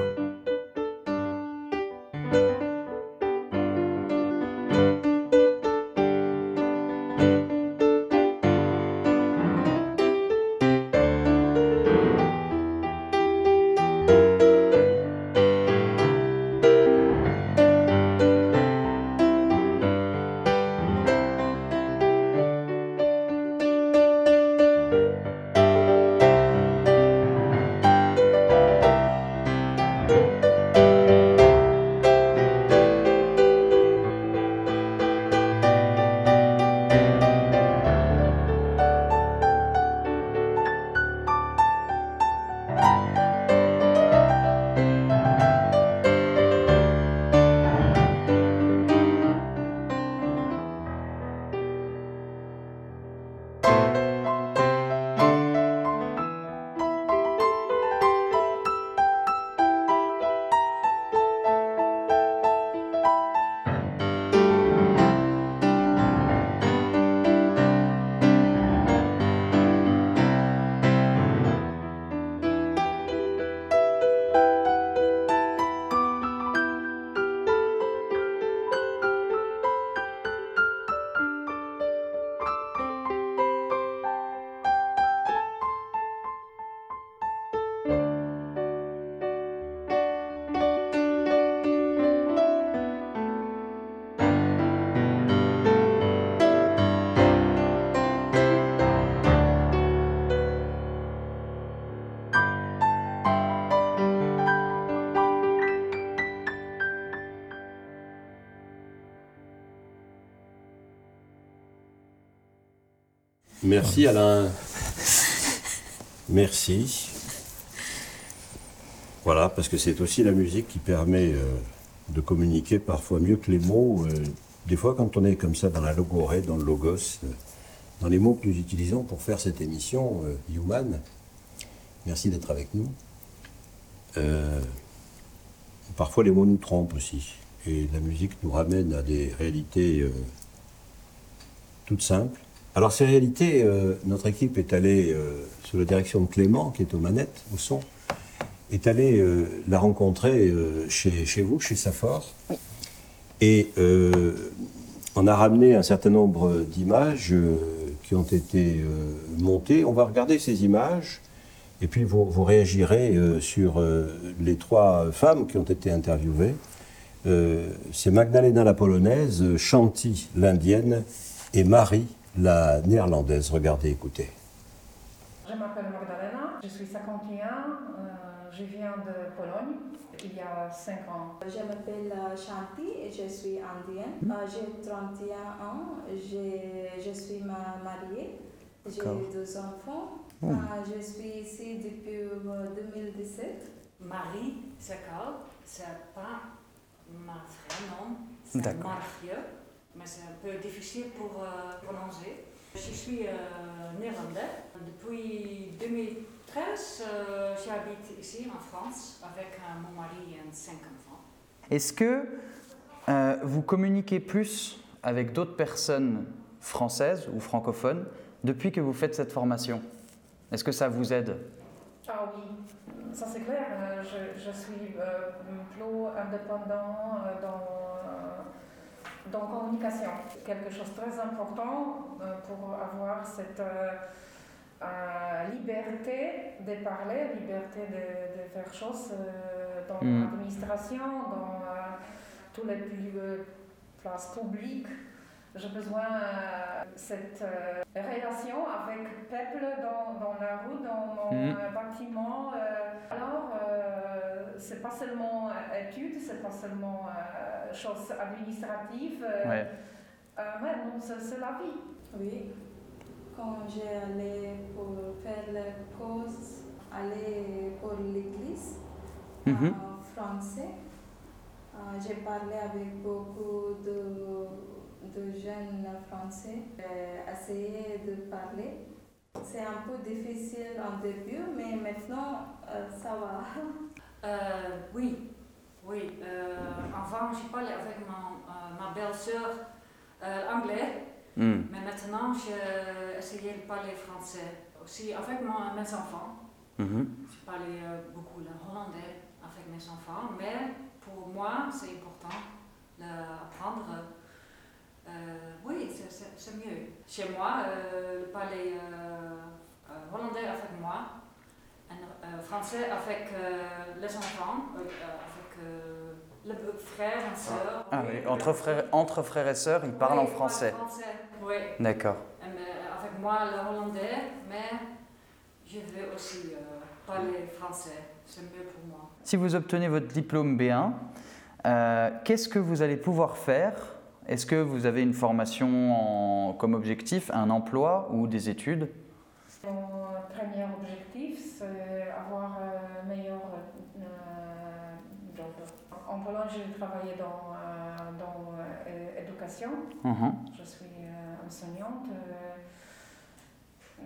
Merci Alain. Merci. Voilà, parce que c'est aussi la musique qui permet euh, de communiquer parfois mieux que les mots. euh, des fois, quand on est comme ça dans la logorée, dans le logos, euh, dans les mots que nous utilisons pour faire cette émission, Human, merci d'être avec nous. Parfois, les mots nous trompent aussi. Et la musique nous ramène à des réalités toutes simples. Alors, ces réalités, euh, notre équipe est allée, euh, sous la direction de Clément, qui est aux manettes, au son, est allée euh, la rencontrer chez, chez vous, chez Safor. Et on a ramené un certain nombre d'images qui ont été montées. On va regarder ces images et puis vous, vous réagirez euh, sur euh, les trois femmes qui ont été interviewées. Euh, C'est Magdalena la polonaise, Shanti l'indienne et Marie la néerlandaise. Regardez, écoutez. Je m'appelle Magdalena, je suis 51, euh, je viens de Pologne il y a 5 ans. Je m'appelle euh, Shanti et je suis indienne. Euh, J'ai 31 ans, je suis ma- mariée, j'ai deux enfants. Euh, Je suis ici depuis euh, 2017. Marie, c'est Carl, c'est pas mon vrai nom, c'est D'accord. Mais c'est un peu difficile pour euh, prononcer. Je suis euh, néerlandais. Depuis 2013, euh, j'habite ici en France avec euh, mon mari et cinq enfants. Est-ce que euh, vous communiquez plus avec d'autres personnes françaises ou francophones depuis que vous faites cette formation? Est-ce que ça vous aide? Ah oui, ça c'est clair, je, je suis euh, plus indépendant dans, euh, dans communication. Quelque chose de très important euh, pour avoir cette euh, euh, liberté de parler, liberté de, de faire choses dans Mm. l'administration, dans tous les places publiques. J'ai besoin de cette relation avec le peuple dans, dans la rue, dans mon euh, bâtiment. alors, c'est pas seulement euh, études, c'est pas seulement euh, choses administratives. euh, Ouais. euh, mais non, c'est c'est la vie. Oui. Quand j'ai allé pour faire la cause, aller pour l'église en français, euh, j'ai parlé avec beaucoup de, de jeunes français. J'ai essayé de parler. C'est un peu difficile en début, mais maintenant euh, ça va. Euh, oui, oui. euh, avant, j'ai parlé avec mon, euh, ma belle-sœur euh, anglais, Hmm. mais maintenant, j'ai essayé de parler français aussi avec mon- mes enfants. Je parlais euh, beaucoup le hollandais avec mes enfants, mais pour moi, c'est important d'apprendre. Oui, c'est- mieux. Chez moi, parler hollandais avec moi, euh, français avec euh, les enfants, euh, avec euh, les frères et sœurs. Ah oui, entre frères, entre frères et sœurs, ils parlent Oui, en français. Oui, D'accord. avec moi le hollandais, mais je veux aussi euh, parler français. C'est mieux pour moi. Si vous obtenez votre diplôme B1, euh, qu'est-ce que vous allez pouvoir faire? Est-ce que vous avez une formation en- comme objectif, un emploi ou des études? Premier objectif, c'est avoir un meilleur euh, job. En Pologne, j'ai travaillé dans, euh, dans l'éducation. Mhm. Je suis euh, enseignante, euh,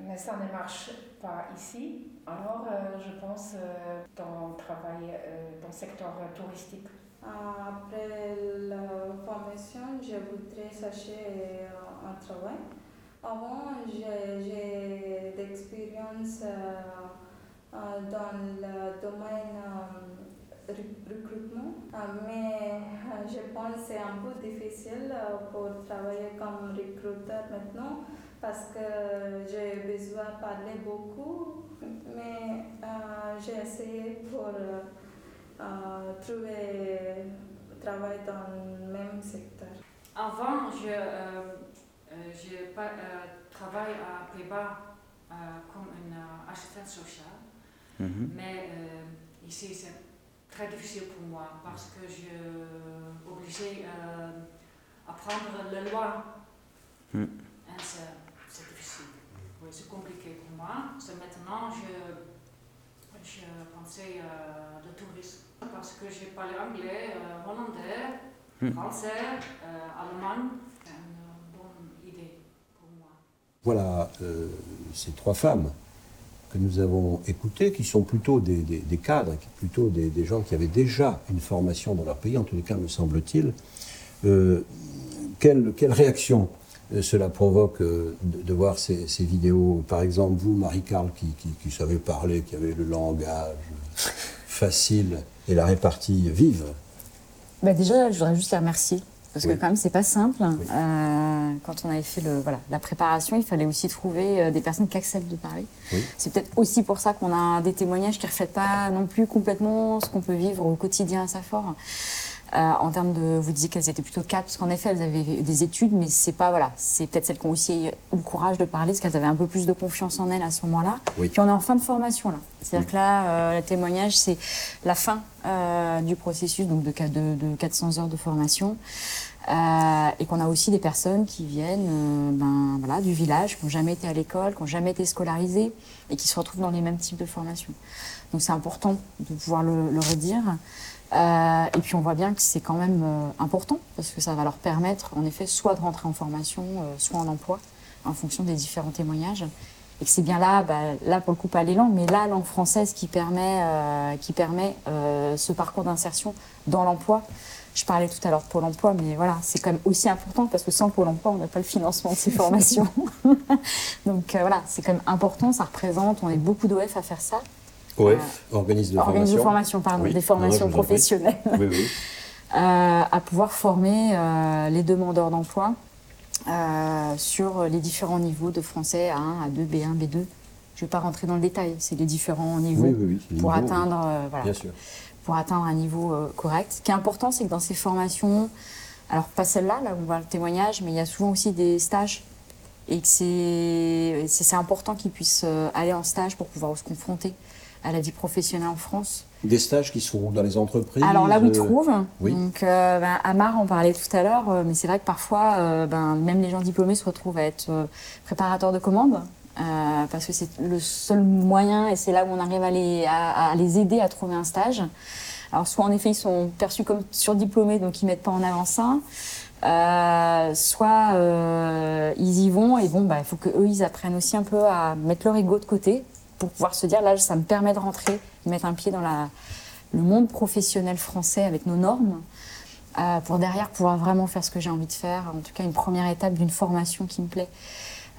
mais ça ne marche pas ici. Alors, euh, je pense euh, dans travail euh, dans le secteur touristique. Après la formation, je voudrais chercher euh, un travail. Avant, j'ai d'expérience euh, euh, dans le domaine euh, rec- recrutement, mais je pense que c'est un peu difficile pour travailler comme recruteur maintenant parce que j'ai besoin de parler beaucoup, mais j'ai essayé pour euh, trouver travail dans le même secteur. Avant, je, je pa- euh, travaille à Pays-Bas euh, comme une euh, assistante sociale, Mhm. mais euh, ici c'est très difficile pour moi parce que je suis obligée d'apprendre la loi. Et c'est difficile. oui, c'est compliqué pour moi. C'est maintenant, je, je pensais euh, le tourisme parce que j'ai parlé anglais, euh, hollandais, Hmm. français, euh, allemand. C'est une bonne idée pour moi. Voilà euh, ces trois femmes que nous avons écoutées, qui sont plutôt des, cadres, qui plutôt des, gens qui avaient déjà une formation dans leur pays, en tous les cas, me semble-t-il. Euh, quelle, réaction euh, cela provoque de, voir ces, vidéos Par exemple, vous, Marie-Carle, qui, qui, qui savez parler, qui avait le langage facile et la répartie vive? Bah déjà, je voudrais juste les remercier. Parce Oui. que quand même, c'est pas simple. Euh, quand on avait fait le, voilà, la préparation, il fallait aussi trouver euh, des personnes qui acceptent de parler. Oui. C'est peut-être aussi pour ça qu'on a des témoignages qui ne reflètent pas non plus complètement ce qu'on peut vivre au quotidien à Safor. Euh, en termes de, vous disiez qu'elles étaient plutôt quatre, parce qu'en effet, elles avaient des études, mais c'est pas, voilà, c'est peut-être celles qui ont aussi eu le courage de parler, parce qu'elles avaient un peu plus de confiance en elles à ce moment-là. Oui. Puis on est en fin de formation là. C'est-à-dire que là, euh, le témoignage, c'est la fin euh, du processus, donc de, de, de 400 heures de formation. Euh, et qu'on a aussi des personnes qui viennent euh, ben, voilà, du village, qui n'ont jamais été à l'école, qui n'ont jamais été scolarisées et qui se retrouvent dans les mêmes types de formations. Donc c'est important de pouvoir le, le redire. Euh, et puis on voit bien que c'est quand même euh, important parce que ça va leur permettre en effet soit de rentrer en formation, euh, soit en emploi en fonction des différents témoignages. Et que c'est bien là, bah, là pour le coup pas les langues, mais la langue française qui permet, euh, qui permet euh, ce parcours d'insertion dans l'emploi. Je parlais tout à l'heure de Pôle emploi, mais voilà, c'est quand même aussi important parce que sans Pôle emploi, on n'a pas le financement de ces formations. Donc euh, voilà, c'est quand même important, ça représente, on est beaucoup d'OF à faire ça. OF, organisme de Organisme de formation. formation, pardon, Oui. des formations Non, professionnelles. Oui, oui. euh, à pouvoir former euh, les demandeurs d'emploi euh, sur les différents niveaux de français A1, A2, B1, B2. Je ne vais pas rentrer dans le détail, c'est les différents niveaux pour atteindre, euh, voilà, Bien sûr. pour atteindre un niveau euh, correct. Ce qui est important, c'est que dans ces formations, alors pas celle-là, là où on voit le témoignage, mais il y a souvent aussi des stages. Et que c'est important qu'ils puissent euh, aller en stage pour pouvoir se confronter à la vie professionnelle en France. Des stages qui sont dans les entreprises Alors là où ils euh, trouvent, oui. donc euh, ben, Amar en parlait tout à l'heure, euh, mais c'est vrai que parfois, euh, ben, même les gens diplômés se retrouvent à être préparateurs de commandes, euh, parce que c'est le seul moyen et c'est là où on arrive à les, à, à les aider à trouver un stage. Alors soit en effet ils sont perçus comme surdiplômés, donc ils mettent pas en avant ça, euh, soit euh, ils y vont et bon, bah, il faut que eux ils apprennent aussi un peu à mettre leur ego de côté pour pouvoir se dire là ça me permet de rentrer, mettre un pied dans le monde professionnel français avec nos normes, euh, pour derrière pouvoir vraiment faire ce que j'ai envie de faire, en tout cas une première étape d'une formation qui me plaît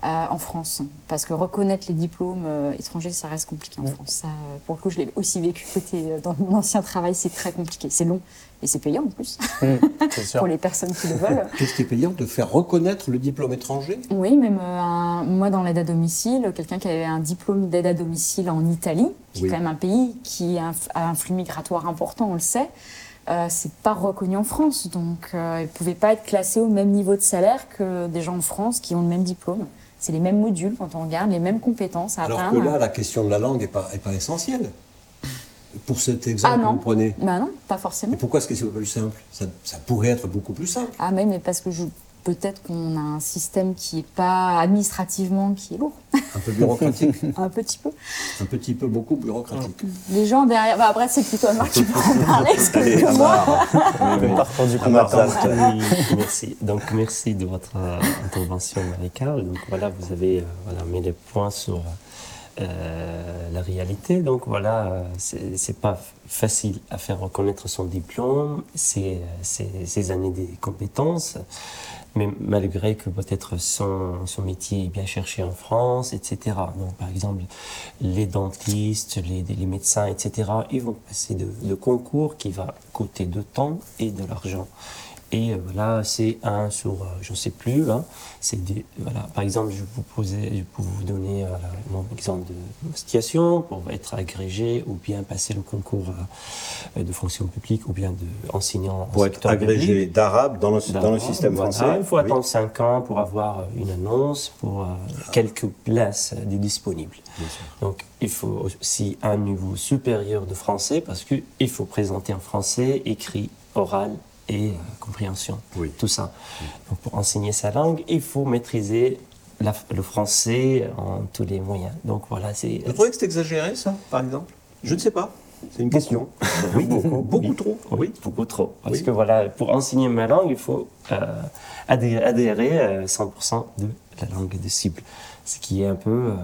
euh, en France. Parce que reconnaître les diplômes euh, étrangers, ça reste compliqué en France. Ça, euh, pour le coup, je l'ai aussi vécu côté euh, dans mon ancien travail, c'est très compliqué, c'est long et c'est payant en plus sûr. pour les personnes qui le veulent. Qu'est-ce qui est payant de faire reconnaître le diplôme étranger? Oui, même euh, un- moi dans l'aide à domicile, quelqu'un qui avait un diplôme d'aide à domicile en Italie, qui Oui. est quand même un pays qui a un, f- a un flux migratoire important, on le sait, euh, c'est pas reconnu en France. Donc euh, il ne pouvait pas être classé au même niveau de salaire que des gens de France qui ont le même diplôme. C'est les mêmes modules quand on regarde, les mêmes compétences à Alors que là, la question de la langue n'est pas, est pas essentielle. Pour cet exemple Ah que vous prenez. Bah non, pas forcément. Et pourquoi est-ce que c'est pas plus simple? Ça, ça pourrait être beaucoup plus simple. Ah mais, mais parce que je- peut-être qu'on a un système qui est pas administrativement qui est lourd, Un peu bureaucratique. un petit peu. un petit peu beaucoup bureaucratique. Les gens derrière. Bah après c'est plutôt Marc qui pourra en parler parce que Allez, que moi. Parcours du combattant. Merci. Donc merci de votre euh, intervention, Marie-Carl. Donc voilà, vous avez euh, voilà, mis les points sur euh, la réalité. Donc voilà, c'est pas facile à faire reconnaître son diplôme, ses, ses, ses années de compétences. Mais malgré que peut-être son, son métier est bien cherché en France, etc. Donc, par exemple, les dentistes, les, les médecins, etc., ils vont passer de, de concours qui va coûter de temps et de l'argent. Et euh, voilà, c'est un sur, euh, je ne sais plus, hein, des, voilà, par exemple, je vous posais, je peux vous donner euh, voilà, mon exemple de situation pour être agrégé ou bien passer le concours de fonction publique ou bien de enseignant Pour en être agrégé public. d'arabe dans le, dans le D'accord, système voilà. français. Il faut oui. attendre 5 ans pour avoir une annonce, pour euh, quelques places de disponibles. Donc il faut aussi un niveau supérieur de français parce qu'il faut présenter en français, écrit, oral et euh, compréhension. Oui. Tout ça. Donc pour enseigner sa langue, il faut maîtriser la- le français en tous les moyens. Donc voilà, c'est. Vous trouvez que c'est exagéré, ça, par exemple? Je ne sais pas. C'est une question. Oui, beaucoup, beaucoup Oui. trop. Oui, beaucoup trop. Parce Oui. que voilà, pour enseigner ma langue, il faut euh, adhérer, adhérer à 100% de la langue de cible. Ce qui est un peu. euh,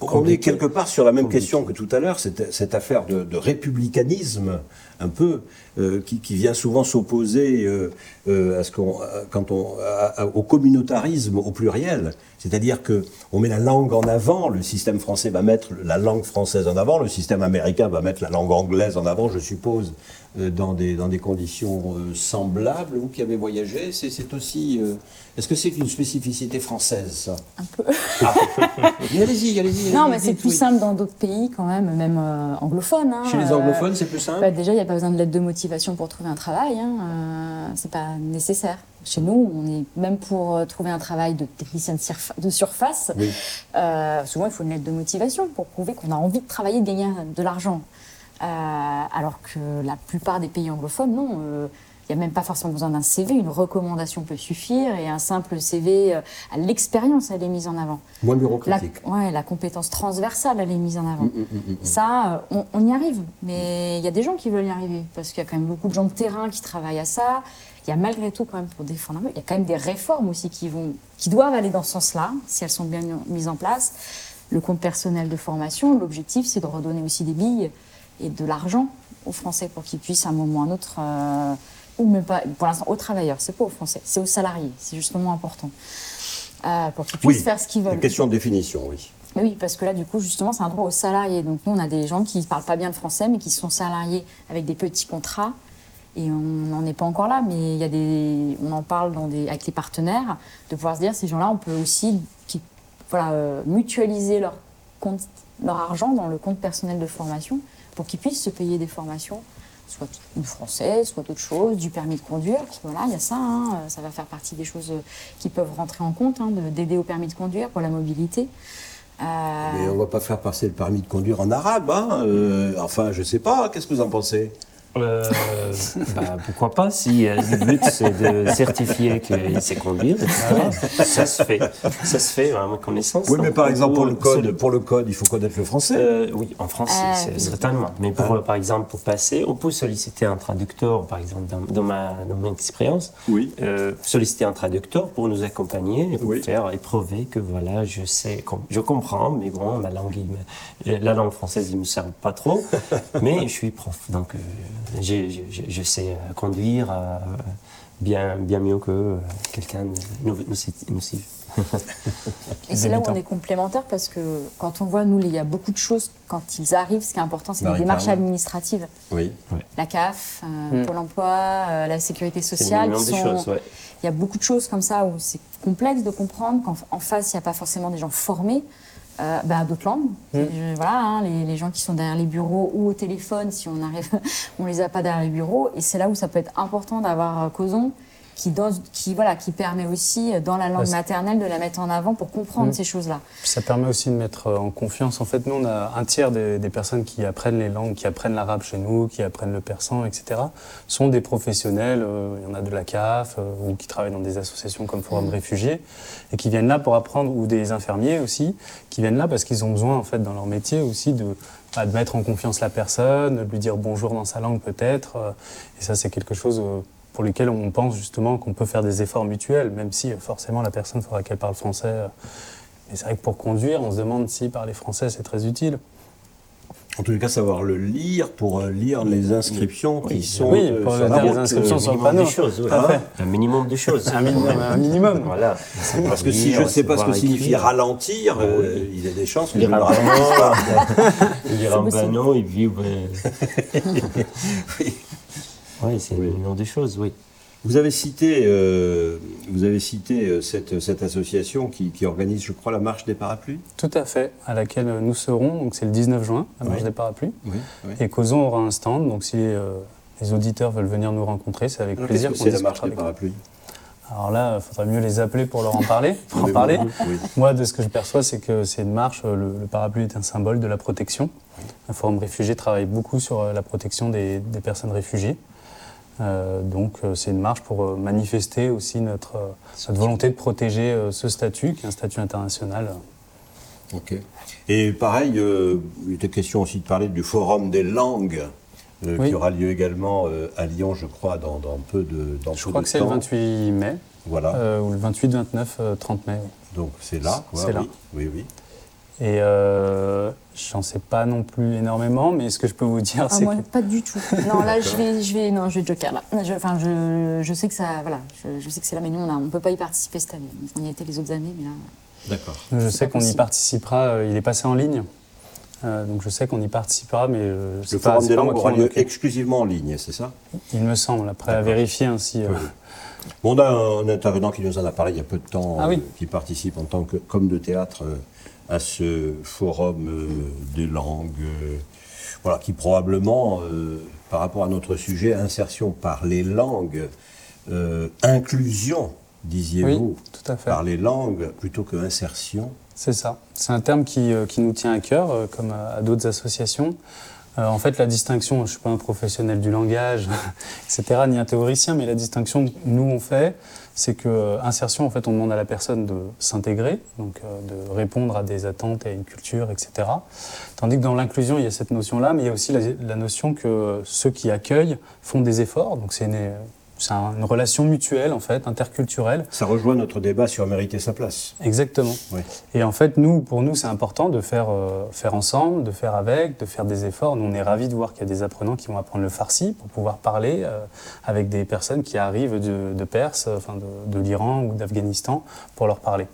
On est quelque part sur la même Compliqué. question que tout à l'heure, cette, cette affaire de, de républicanisme, un peu, euh, qui, qui vient souvent s'opposer euh, euh, à ce qu'on, à- quand on, à- à- au communautarisme au pluriel. C'est-à-dire que on met la langue en avant, le système français va mettre la langue française en avant, le système américain va mettre la langue anglaise en avant, je suppose, euh, dans, des, dans des conditions euh, semblables. Vous qui avez voyagé, c'est, c'est aussi... euh, est-ce que c'est une spécificité française, ça Un peu. Mais Allez-y, allez-y. Non, mais c'est plus oui. simple dans d'autres pays quand même, même euh, anglophones. hein. Chez les Euh, anglophones, c'est plus simple bah, déjà, il n'y a pas besoin de lettre de motivation pour trouver un travail. Hein. euh, c'est pas nécessaire. Chez nous, on est même pour euh, trouver un travail de technicien de, surfa- de surface. Oui. euh, souvent, il faut une lettre de motivation pour prouver qu'on a envie de travailler, de gagner de l'argent. Euh, alors que la plupart des pays anglophones, non. Il n'y a même pas forcément besoin d'un CV, une recommandation peut suffire et un simple CV euh, à l'expérience, elle est mise en avant. Moins La, bureaucratique. ouais, la compétence transversale, elle est mise en avant. Mm, mm, mm. Ça, euh, on, on y arrive, mais il y a des gens qui veulent y arriver, parce qu'il y a quand même beaucoup de gens de terrain qui travaillent à ça. Il y a malgré tout, quand même, pour défendre un peu, il y a quand même des réformes aussi qui, vont, qui doivent aller dans ce sens-là, si elles sont bien mises en place. Le compte personnel de formation, l'objectif, c'est de redonner aussi des billes et de l'argent aux Français pour qu'ils puissent, à un moment ou à un autre, euh, ou même pas, pour l'instant, aux travailleurs, c'est pas aux Français, c'est aux salariés, c'est justement important, euh, pour qu'ils puissent Oui, faire ce qu'ils veulent. Une question de définition, oui. Mais oui, parce que là, du coup, justement, c'est un droit aux salariés. Donc, nous, on a des gens qui ne parlent pas bien le français, mais qui sont salariés avec des petits contrats. Et on n'en est pas encore là, mais il y a des, on en parle dans des, avec les partenaires, de pouvoir se dire, ces gens-là, on peut aussi qui, voilà, euh, mutualiser leur, compte, leur argent dans le compte personnel de formation pour qu'ils puissent se payer des formations, soit du français, soit d'autres choses, du permis de conduire. Voilà, il y a ça, hein, ça va faire partie des choses qui peuvent rentrer en compte, hein, de- d'aider au permis de conduire pour la mobilité. Euh, Mais on ne va pas faire passer le permis de conduire en arabe, hein euh, Enfin, je ne sais pas. Qu'est-ce que vous en pensez? Euh, bah, pourquoi pas si euh, le but c'est de certifier qu'il sait conduire, etc. ça se fait, ça se fait à ma connaissance. Oui, mais par exemple, pour le code, pour le code, il faut connaître le français. Euh, oui, en français, Ah, certainement. Mais pour, euh, par exemple, pour passer, on peut solliciter un traducteur, par exemple, dans, dans ma, dans mon expérience, Oui. euh, solliciter un traducteur pour nous accompagner et pour Oui. faire éprouver que voilà, je sais, com- je comprends, mais bon, ma langue, la langue française, il me sert pas trop, mais je suis prof, donc je sais euh, conduire euh, bien, bien mieux que euh, quelqu'un suit. Et c'est là où on est complémentaires parce que quand on voit, nous, il y a beaucoup de choses, quand ils arrivent, ce qui est important, c'est les démarches administratives. Oui. La CAF, euh, Mm. Pôle emploi, euh, la sécurité sociale. sont- choses, ouais. Il y a beaucoup de choses comme ça où c'est complexe de comprendre qu'en en face, il n'y a pas forcément des gens formés. Euh, bah, à d'autres langues. Euh, Voilà, hein, les, les gens qui sont derrière les bureaux ou au téléphone, si on arrive, on les a pas derrière les bureaux. Et c'est là où ça peut être important d'avoir euh, Causon qui, dans- qui, voilà, qui permet aussi, euh, dans la langue maternelle, de la mettre en avant pour comprendre Mm. ces choses-là. Ça permet aussi de mettre euh, en confiance. En fait, nous, on a un tiers des, des personnes qui apprennent les langues, qui apprennent l'arabe chez nous, qui apprennent le persan, etc., sont des professionnels. euh, Il y en a de la CAF euh, ou qui travaillent dans des associations comme Forum Réfugiés et qui viennent là pour apprendre, ou des infirmiers aussi, qui viennent là parce qu'ils ont besoin, en fait, dans leur métier aussi, de, bah, de mettre en confiance la personne, de lui dire bonjour dans sa langue peut-être. et ça, c'est quelque chose. Pour lequel on pense justement qu'on peut faire des efforts mutuels, même si euh, forcément la personne faudra qu'elle parle français. euh, mais c'est vrai que pour conduire, on se demande si parler français c'est très utile. En tous les cas, savoir le lire pour euh, lire les inscriptions qui Oui, sont oui, pour sur lire les inscriptions sur le minimum panneau. des choses, ouais. Tout. Un minimum de choses. Un minimum. un minimum. Voilà. Parce que si je ne sais pas ce que signifie ralentir, euh, Oui. il y a des chances que je Lire ne un ralentisse pas. panneau, lire un panneau et puis. Oui. C'est Oui. le minimum des choses, oui. Vous avez cité, euh, vous avez cité euh, cette, cette association qui, qui organise, je crois, la marche des parapluies. Tout à fait, à laquelle nous serons, donc c'est le 19 juin, à Marche Oui. des Parapluies. Oui. Et Causon aura un stand, donc si euh, les auditeurs veulent venir nous rencontrer, c'est avec Alors, Qu'est-ce plaisir que qu'on c'est la marche des parapluies? Alors là, il faudrait mieux les appeler pour leur en parler. Pour en parler. oui. Moi, de ce que je perçois, c'est que c'est une marche, le, le parapluie est un symbole de la protection. Le Forum Réfugié travaille beaucoup sur la protection des, des personnes réfugiées. Euh, donc euh, c'est une marche pour euh, manifester aussi notre, notre volonté de protéger ce statut, qui est un statut international. Ok. Et pareil, euh, il était question aussi de parler du Forum des langues, euh, Oui. qui aura lieu également à Lyon, je crois, dans, dans peu de dans Je peu crois de que c'est le temps. 28 mai, Voilà. ou le 28, 29, euh, 30 mai. Donc c'est là, quoi. C'est là. Oui, oui. Et euh, j'en sais pas non plus énormément, mais ce que je peux vous dire, Ah, c'est moi, que pas du tout. Non, là, je vais, je vais, non, je vais joker là. Je, enfin, je, je sais que ça, voilà, je, je sais que c'est là, mais nous, on on peut pas y participer cette année. On y a été les autres années, mais là. D'accord. je sais qu'on y participera. euh, il est passé en ligne, Euh, donc je sais qu'on y participera, mais euh, c'est Le pas- Forum des langues aura lieu exclusivement en ligne, c'est ça? Il me semble. Après, à vérifier ainsi. euh, Oui. Bon, on a un intervenant qui nous en a parlé il y a peu de temps, Ah oui. qui participe en tant que comme de théâtre euh, à ce forum euh, des langues, euh, voilà, qui probablement, euh, par rapport à notre sujet, insertion par les langues, inclusion, disiez-vous, Oui, par les langues plutôt que insertion. C'est ça. C'est un terme qui, qui nous tient à cœur, comme à, à d'autres associations. Euh, en fait, la distinction, je ne suis pas un professionnel du langage, etc., ni un théoricien, mais la distinction que nous on fait, c'est que euh, insertion, en fait, on demande à la personne de s'intégrer, donc euh, de répondre à des attentes, à une culture, etc. Tandis que dans l'inclusion, il y a cette notion-là, mais il y a aussi la, la notion que ceux qui accueillent font des efforts. Donc c'est une, c'est un- une relation mutuelle, en fait, interculturelle. Ça rejoint notre débat sur mériter sa place. Exactement. Oui. Et en fait, nous, pour nous, c'est important de faire, euh, faire ensemble, de faire avec, de faire des efforts. Nous, on est ravis de voir qu'il y a des apprenants qui vont apprendre le farsi pour pouvoir parler euh, avec des personnes qui arrivent de, de Perse, euh, enfin de, de l'Iran ou d'Afghanistan, pour leur parler.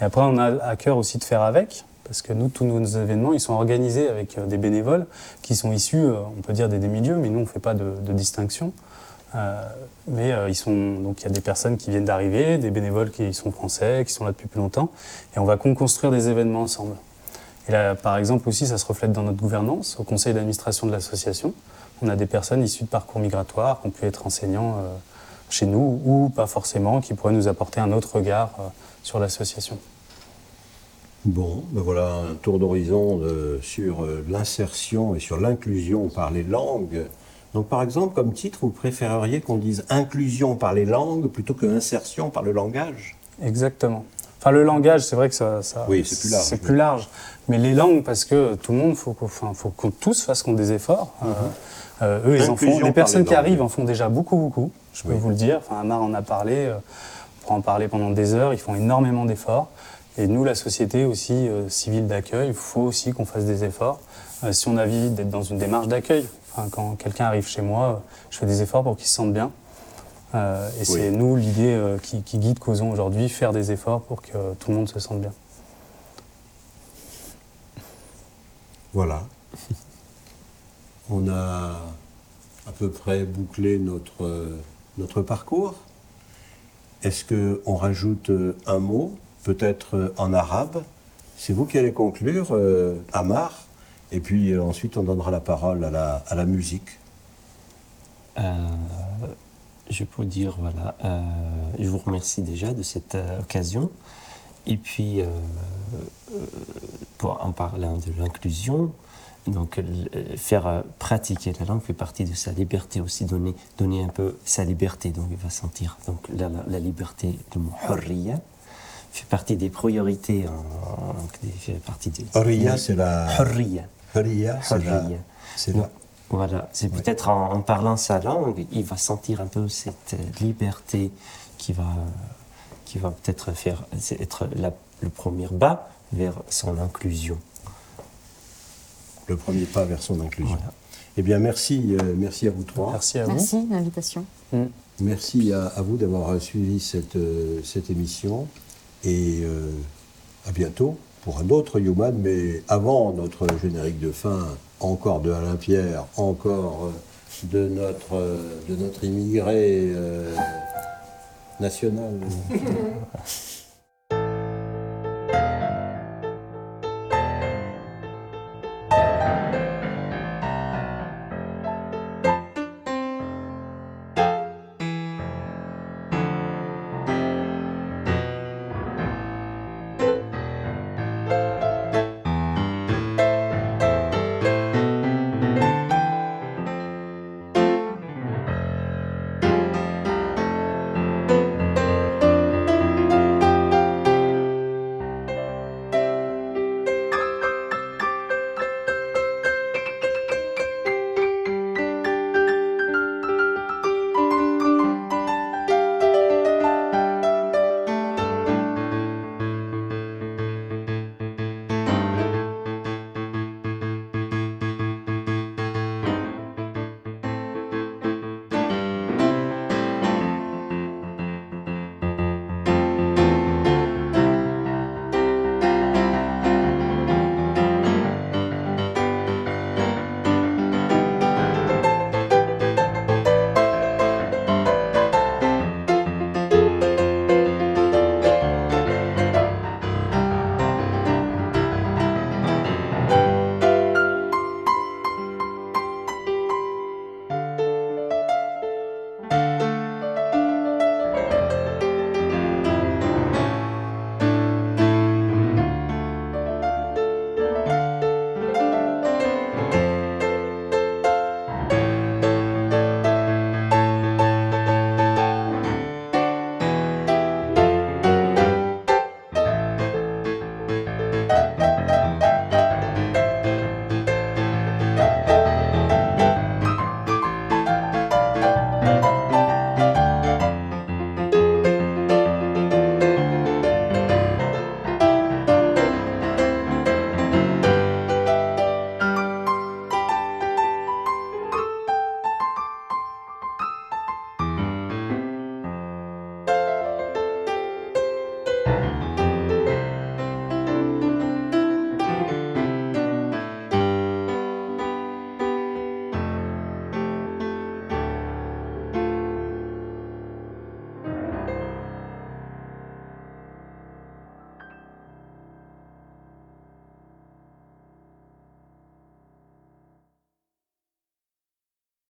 Et après, on a à cœur aussi de faire avec, parce que nous, tous nos événements, ils sont organisés avec des bénévoles qui sont issus, on peut dire, des, des milieux, mais nous, on ne fait pas de, de distinction. Euh, mais euh, il y a des personnes qui viennent d'arriver, des bénévoles qui sont français, qui sont là depuis plus longtemps, et on va construire des événements ensemble. Et là, par exemple aussi, ça se reflète dans notre gouvernance, au conseil d'administration de l'association. On a des personnes issues de parcours migratoires qui ont pu être enseignants euh, chez nous ou pas forcément, qui pourraient nous apporter un autre regard sur l'association. Bon, ben voilà un tour d'horizon sur l'insertion et sur l'inclusion par les langues. Donc par exemple, comme titre, vous préféreriez qu'on dise inclusion par les langues plutôt que insertion par le langage? Exactement. Enfin, le langage, c'est vrai que ça, ça- Oui, c'est plus large, C'est oui. plus large. Mais les langues, parce que tout le monde, faut qu'on, enfin, faut qu'on tous fassent des efforts. Euh, euh, eux, ils en Mhm. Font. Les personnes les qui arrivent en font déjà beaucoup, beaucoup. Je peux Oui. vous le dire. Enfin, Amar en a parlé. euh, on pourra en parler pendant des heures. Ils font énormément d'efforts. Et nous, la société aussi euh, civile d'accueil, il faut aussi qu'on fasse des efforts. Euh, si on a envie d'être dans une démarche d'accueil, enfin, quand quelqu'un arrive chez moi, je fais des efforts pour qu'il se sente bien. Euh, et c'est nous l'idée euh, qui, qui guide Causons aujourd'hui, faire des efforts pour que tout le monde se sente bien. Voilà. On a à peu près bouclé notre, euh, notre parcours. Est-ce qu'on rajoute un mot, peut-être en arabe? C'est vous qui allez conclure, Amar, et puis euh, ensuite on donnera la parole à la, à la musique. Euh, je peux dire, voilà, euh, je vous remercie déjà de cette occasion. Et puis, pour en parlant de l'inclusion, donc faire pratiquer la langue fait partie de sa liberté aussi, donner, donner un peu sa liberté. Donc il va sentir donc la, la- la liberté, le mot hurriya, fait partie des priorités, en, donc des- fait partie des... Hurriya, c'est la- Hurriya. C'est la- Hurriya. c'est la- Voilà, c'est peut-être en, en parlant sa langue, il va sentir un peu cette euh, liberté qui va, qui va peut-être faire être la- le premier bas vers son inclusion. le premier pas vers son inclusion. Eh bien, merci, euh, merci à vous trois. Merci à Merci de l'invitation. Merci à, à vous d'avoir suivi cette, euh, cette émission et euh, à bientôt pour un autre Human. Mais avant notre générique de fin, encore de Alain Pierre, encore euh, de notre, euh, de notre immigré euh, national.